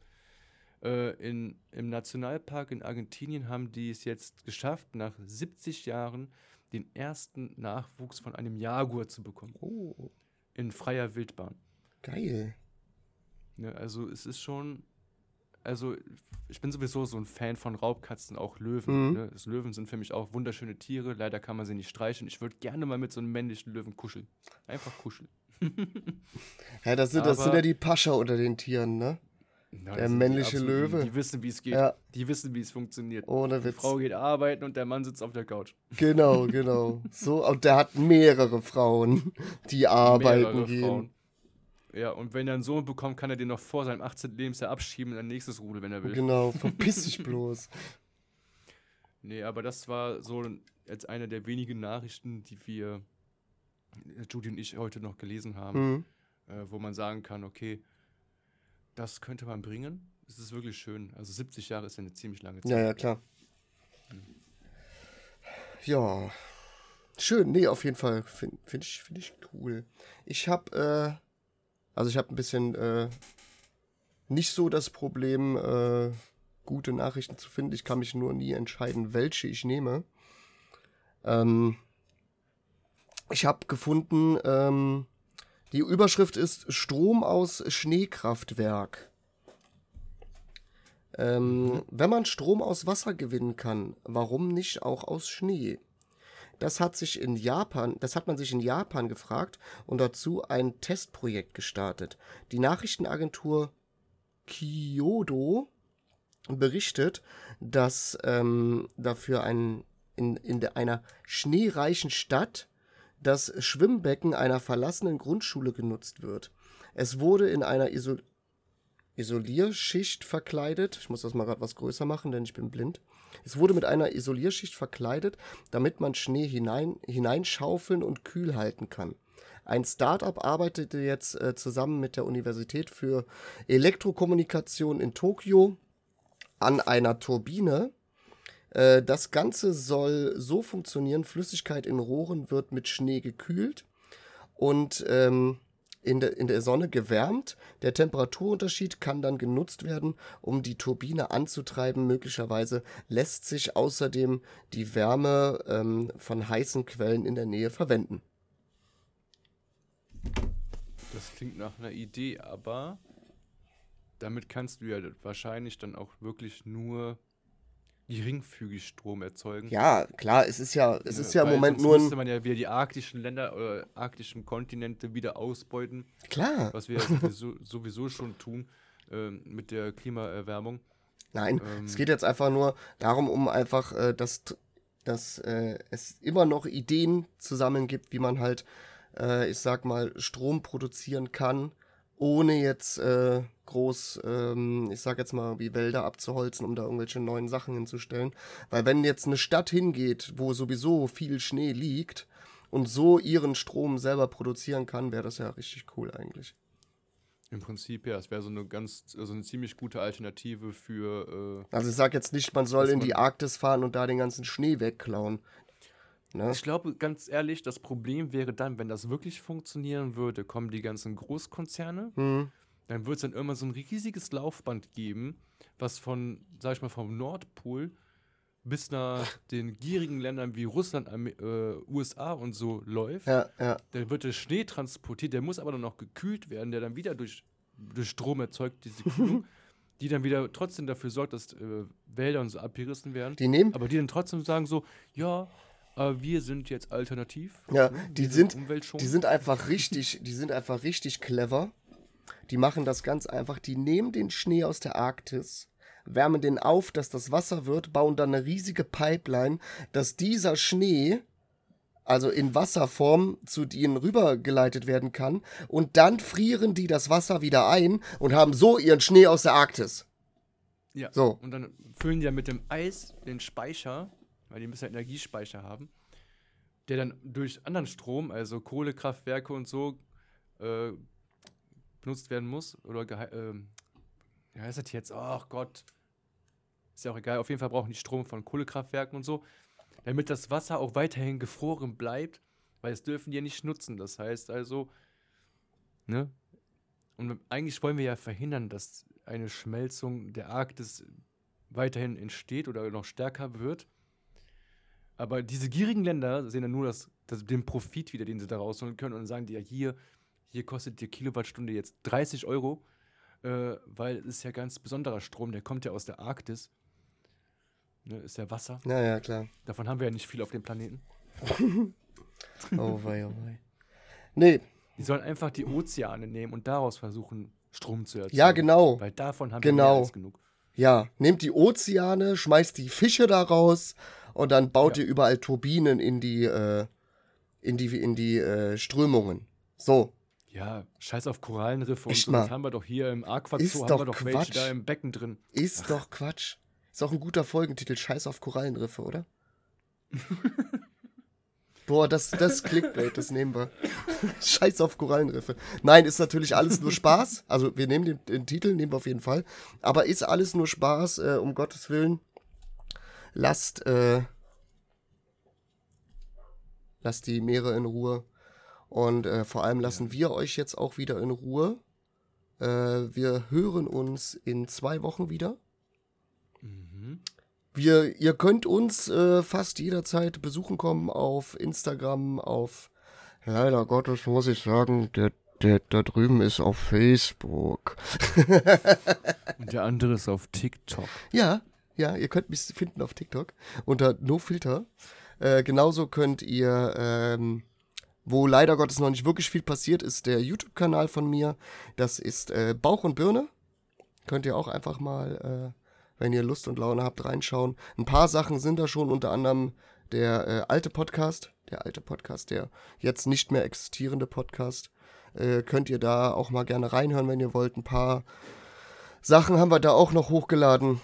Speaker 2: Äh, in, Im Nationalpark in Argentinien haben die es jetzt geschafft, nach 70 Jahren den ersten Nachwuchs von einem Jaguar zu bekommen.
Speaker 1: Oh.
Speaker 2: In freier Wildbahn.
Speaker 1: Geil.
Speaker 2: Ne, also es ist schon also ich bin sowieso so ein Fan von Raubkatzen, auch Löwen. Mhm. Ne? Löwen sind für mich auch wunderschöne Tiere. Leider kann man sie nicht streichen. Ich würde gerne mal mit so einem männlichen Löwen kuscheln. Einfach kuscheln.
Speaker 1: ja, das sind, das sind ja die Pascha unter den Tieren, ne? Na, der männliche Löwe.
Speaker 2: Die wissen, wie es geht. Ja. Die wissen, wie es funktioniert.
Speaker 1: Ohne
Speaker 2: Witz. Die Frau geht arbeiten und der Mann sitzt auf der Couch.
Speaker 1: Genau, genau. So, und der hat mehrere Frauen, die arbeiten mehrere gehen. Frauen.
Speaker 2: Ja, und wenn er einen Sohn bekommt, kann er den noch vor seinem 18. Lebensjahr abschieben in ein nächstes Rudel, wenn er will.
Speaker 1: Genau, verpiss dich bloß.
Speaker 2: Nee, aber das war so jetzt eine der wenigen Nachrichten, die wir, Judy und ich, heute noch gelesen haben, mhm. äh, wo man sagen kann, okay, das könnte man bringen. Es ist wirklich schön. Also 70 Jahre ist ja eine ziemlich lange Zeit.
Speaker 1: Ja, ja, klar. ja. Schön, nee, auf jeden Fall. Finde find ich, find ich cool. Ich habe, äh, also ich habe ein bisschen äh, nicht so das Problem, äh, gute Nachrichten zu finden. Ich kann mich nur nie entscheiden, welche ich nehme. Ähm, ich habe gefunden, ähm, die Überschrift ist Strom aus Schneekraftwerk. Ähm, wenn man Strom aus Wasser gewinnen kann, warum nicht auch aus Schnee? Das hat sich in Japan, das hat man sich in Japan gefragt und dazu ein Testprojekt gestartet. Die Nachrichtenagentur Kyodo berichtet, dass ähm, dafür ein, in, in einer schneereichen Stadt das Schwimmbecken einer verlassenen Grundschule genutzt wird. Es wurde in einer Isol Isolierschicht verkleidet. Ich muss das mal gerade was größer machen, denn ich bin blind. Es wurde mit einer Isolierschicht verkleidet, damit man Schnee hinein, hineinschaufeln und kühl halten kann. Ein Startup arbeitete jetzt äh, zusammen mit der Universität für Elektrokommunikation in Tokio an einer Turbine. Äh, das Ganze soll so funktionieren: Flüssigkeit in Rohren wird mit Schnee gekühlt und ähm, in, de, in der Sonne gewärmt. Der Temperaturunterschied kann dann genutzt werden, um die Turbine anzutreiben. Möglicherweise lässt sich außerdem die Wärme ähm, von heißen Quellen in der Nähe verwenden.
Speaker 2: Das klingt nach einer Idee, aber damit kannst du ja wahrscheinlich dann auch wirklich nur geringfügig Strom erzeugen.
Speaker 1: Ja, klar, es ist ja, es ist ja, im Moment nur
Speaker 2: ein. müsste man ja wieder die arktischen Länder oder arktischen Kontinente wieder ausbeuten.
Speaker 1: Klar.
Speaker 2: Was wir ja sowieso, sowieso schon tun äh, mit der Klimaerwärmung.
Speaker 1: Nein, ähm, es geht jetzt einfach nur darum, um einfach, äh, dass, dass äh, es immer noch Ideen zu sammeln gibt, wie man halt, äh, ich sag mal, Strom produzieren kann, ohne jetzt äh, groß, ähm, ich sag jetzt mal, wie Wälder abzuholzen, um da irgendwelche neuen Sachen hinzustellen. Weil wenn jetzt eine Stadt hingeht, wo sowieso viel Schnee liegt und so ihren Strom selber produzieren kann, wäre das ja richtig cool eigentlich.
Speaker 2: Im Prinzip ja, es wäre so eine ganz, also eine ziemlich gute Alternative für.
Speaker 1: Äh, also ich sag jetzt nicht, man soll in die Arktis fahren und da den ganzen Schnee wegklauen.
Speaker 2: Ne? Ich glaube, ganz ehrlich, das Problem wäre dann, wenn das wirklich funktionieren würde, kommen die ganzen Großkonzerne, mhm. dann wird es dann immer so ein riesiges Laufband geben, was von, sag ich mal, vom Nordpol bis nach den gierigen Ländern wie Russland, äh, USA und so läuft.
Speaker 1: Ja, ja.
Speaker 2: Dann wird der Schnee transportiert, der muss aber dann noch gekühlt werden, der dann wieder durch, durch Strom erzeugt, diese Kühlung. die dann wieder trotzdem dafür sorgt, dass äh, Wälder und so abgerissen werden.
Speaker 1: Die nehmen.
Speaker 2: Aber die dann trotzdem sagen so, ja, aber wir sind jetzt alternativ.
Speaker 1: Ja, ne? die sind, die sind einfach richtig, die sind einfach richtig clever. Die machen das ganz einfach. Die nehmen den Schnee aus der Arktis, wärmen den auf, dass das Wasser wird, bauen dann eine riesige Pipeline, dass dieser Schnee also in Wasserform zu denen rübergeleitet werden kann und dann frieren die das Wasser wieder ein und haben so ihren Schnee aus der Arktis.
Speaker 2: Ja. So. Und dann füllen die ja mit dem Eis den Speicher weil die müssen ja Energiespeicher haben, der dann durch anderen Strom, also Kohlekraftwerke und so, äh, benutzt werden muss. Oder, äh, wie heißt das jetzt? Ach Gott. Ist ja auch egal. Auf jeden Fall brauchen die Strom von Kohlekraftwerken und so, damit das Wasser auch weiterhin gefroren bleibt, weil es dürfen die ja nicht nutzen. Das heißt also, ne? Und eigentlich wollen wir ja verhindern, dass eine Schmelzung der Arktis weiterhin entsteht oder noch stärker wird. Aber diese gierigen Länder sehen dann nur das, das, den Profit wieder, den sie da rausholen können und sagen dir, ja, hier, hier kostet die Kilowattstunde jetzt 30 Euro, äh, weil es ist ja ganz besonderer Strom, der kommt ja aus der Arktis. Ne, ist ja Wasser.
Speaker 1: Ja, ja, klar.
Speaker 2: Davon haben wir ja nicht viel auf dem Planeten.
Speaker 1: oh wei, oh wei. Nee.
Speaker 2: Die sollen einfach die Ozeane nehmen und daraus versuchen, Strom zu erzeugen.
Speaker 1: Ja, genau.
Speaker 2: Weil davon haben
Speaker 1: genau.
Speaker 2: wir mehr als genug.
Speaker 1: Ja, nehmt die Ozeane, schmeißt die Fische daraus und dann baut ja. ihr überall Turbinen in die, äh, in die, in die äh, Strömungen. So.
Speaker 2: Ja, scheiß auf Korallenriffe und so. Das haben wir doch hier im Aquazoo, haben wir doch Quatsch. welche da im Becken drin.
Speaker 1: Ist Ach. doch Quatsch. Ist auch ein guter Folgentitel, Scheiß auf Korallenriffe, oder? Boah, das, das Clickbait, das nehmen wir. Scheiß auf Korallenriffe. Nein, ist natürlich alles nur Spaß. Also wir nehmen den, den Titel, nehmen wir auf jeden Fall. Aber ist alles nur Spaß, äh, um Gottes Willen lasst, äh, lasst die Meere in Ruhe. Und äh, vor allem lassen
Speaker 2: Ja.
Speaker 1: wir euch jetzt auch wieder in Ruhe. Äh, wir hören uns in zwei Wochen wieder.
Speaker 2: Mhm.
Speaker 1: Wir, ihr könnt uns äh, fast jederzeit besuchen kommen auf Instagram, auf leider Gottes muss ich sagen, der, der da drüben ist auf Facebook.
Speaker 2: Und der andere ist auf TikTok.
Speaker 1: Ja, ja, ihr könnt mich finden auf TikTok unter NoFilter. Äh, genauso könnt ihr, ähm, wo leider Gottes noch nicht wirklich viel passiert, ist der YouTube-Kanal von mir. Das ist äh, Bauch und Birne. Könnt ihr auch einfach mal, äh, wenn ihr Lust und Laune habt, reinschauen. Ein paar Sachen sind da schon, unter anderem der äh, alte Podcast, der alte Podcast, der jetzt nicht mehr existierende Podcast. Äh, könnt ihr da auch mal gerne reinhören, wenn ihr wollt. Ein paar Sachen haben wir da auch noch hochgeladen.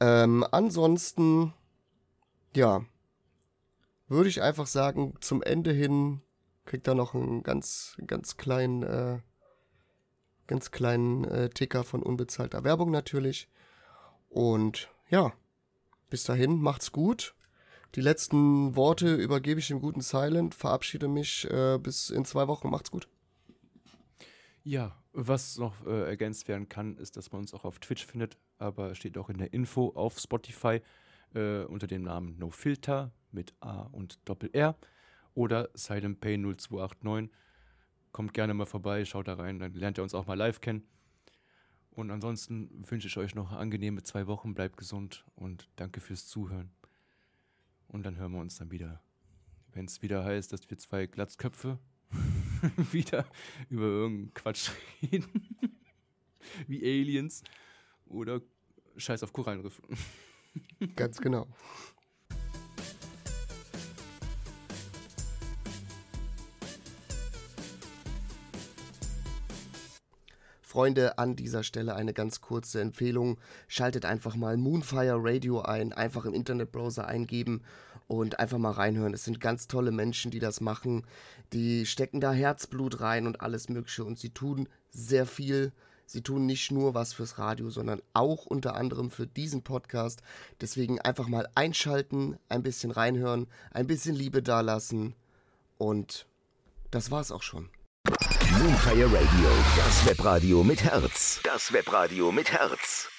Speaker 1: Ähm, ansonsten, ja, würde ich einfach sagen, zum Ende hin kriegt er noch einen ganz, ganz kleinen, äh, ganz kleinen äh, Ticker von unbezahlter Werbung natürlich. Und ja, bis dahin, macht's gut. Die letzten Worte übergebe ich dem guten Silent, verabschiede mich äh, bis in zwei Wochen. Macht's gut.
Speaker 2: Ja, was noch äh, ergänzt werden kann, ist, dass man uns auch auf Twitch findet, aber steht auch in der Info auf Spotify äh, unter dem Namen No Filter mit A und Doppel R oder Silent Pay 0289. Kommt gerne mal vorbei, schaut da rein, dann lernt ihr uns auch mal live kennen. Und ansonsten wünsche ich euch noch angenehme zwei Wochen, bleibt gesund und danke fürs Zuhören. Und dann hören wir uns dann wieder, wenn es wieder heißt, dass wir zwei Glatzköpfe wieder über irgendeinen Quatsch reden. Wie Aliens oder Scheiß auf Korallenriff.
Speaker 1: Ganz genau. Freunde, an dieser Stelle eine ganz kurze Empfehlung. Schaltet einfach mal Moonfire Radio ein, einfach im Internetbrowser eingeben und einfach mal reinhören. Es sind ganz tolle Menschen, die das machen. Die stecken da Herzblut rein und alles Mögliche und sie tun sehr viel. Sie tun nicht nur was fürs Radio, sondern auch unter anderem für diesen Podcast. Deswegen einfach mal einschalten, ein bisschen reinhören, ein bisschen Liebe dalassen und das war's auch schon.
Speaker 3: Moonfire Radio, das Webradio mit Herz. Das Webradio mit Herz.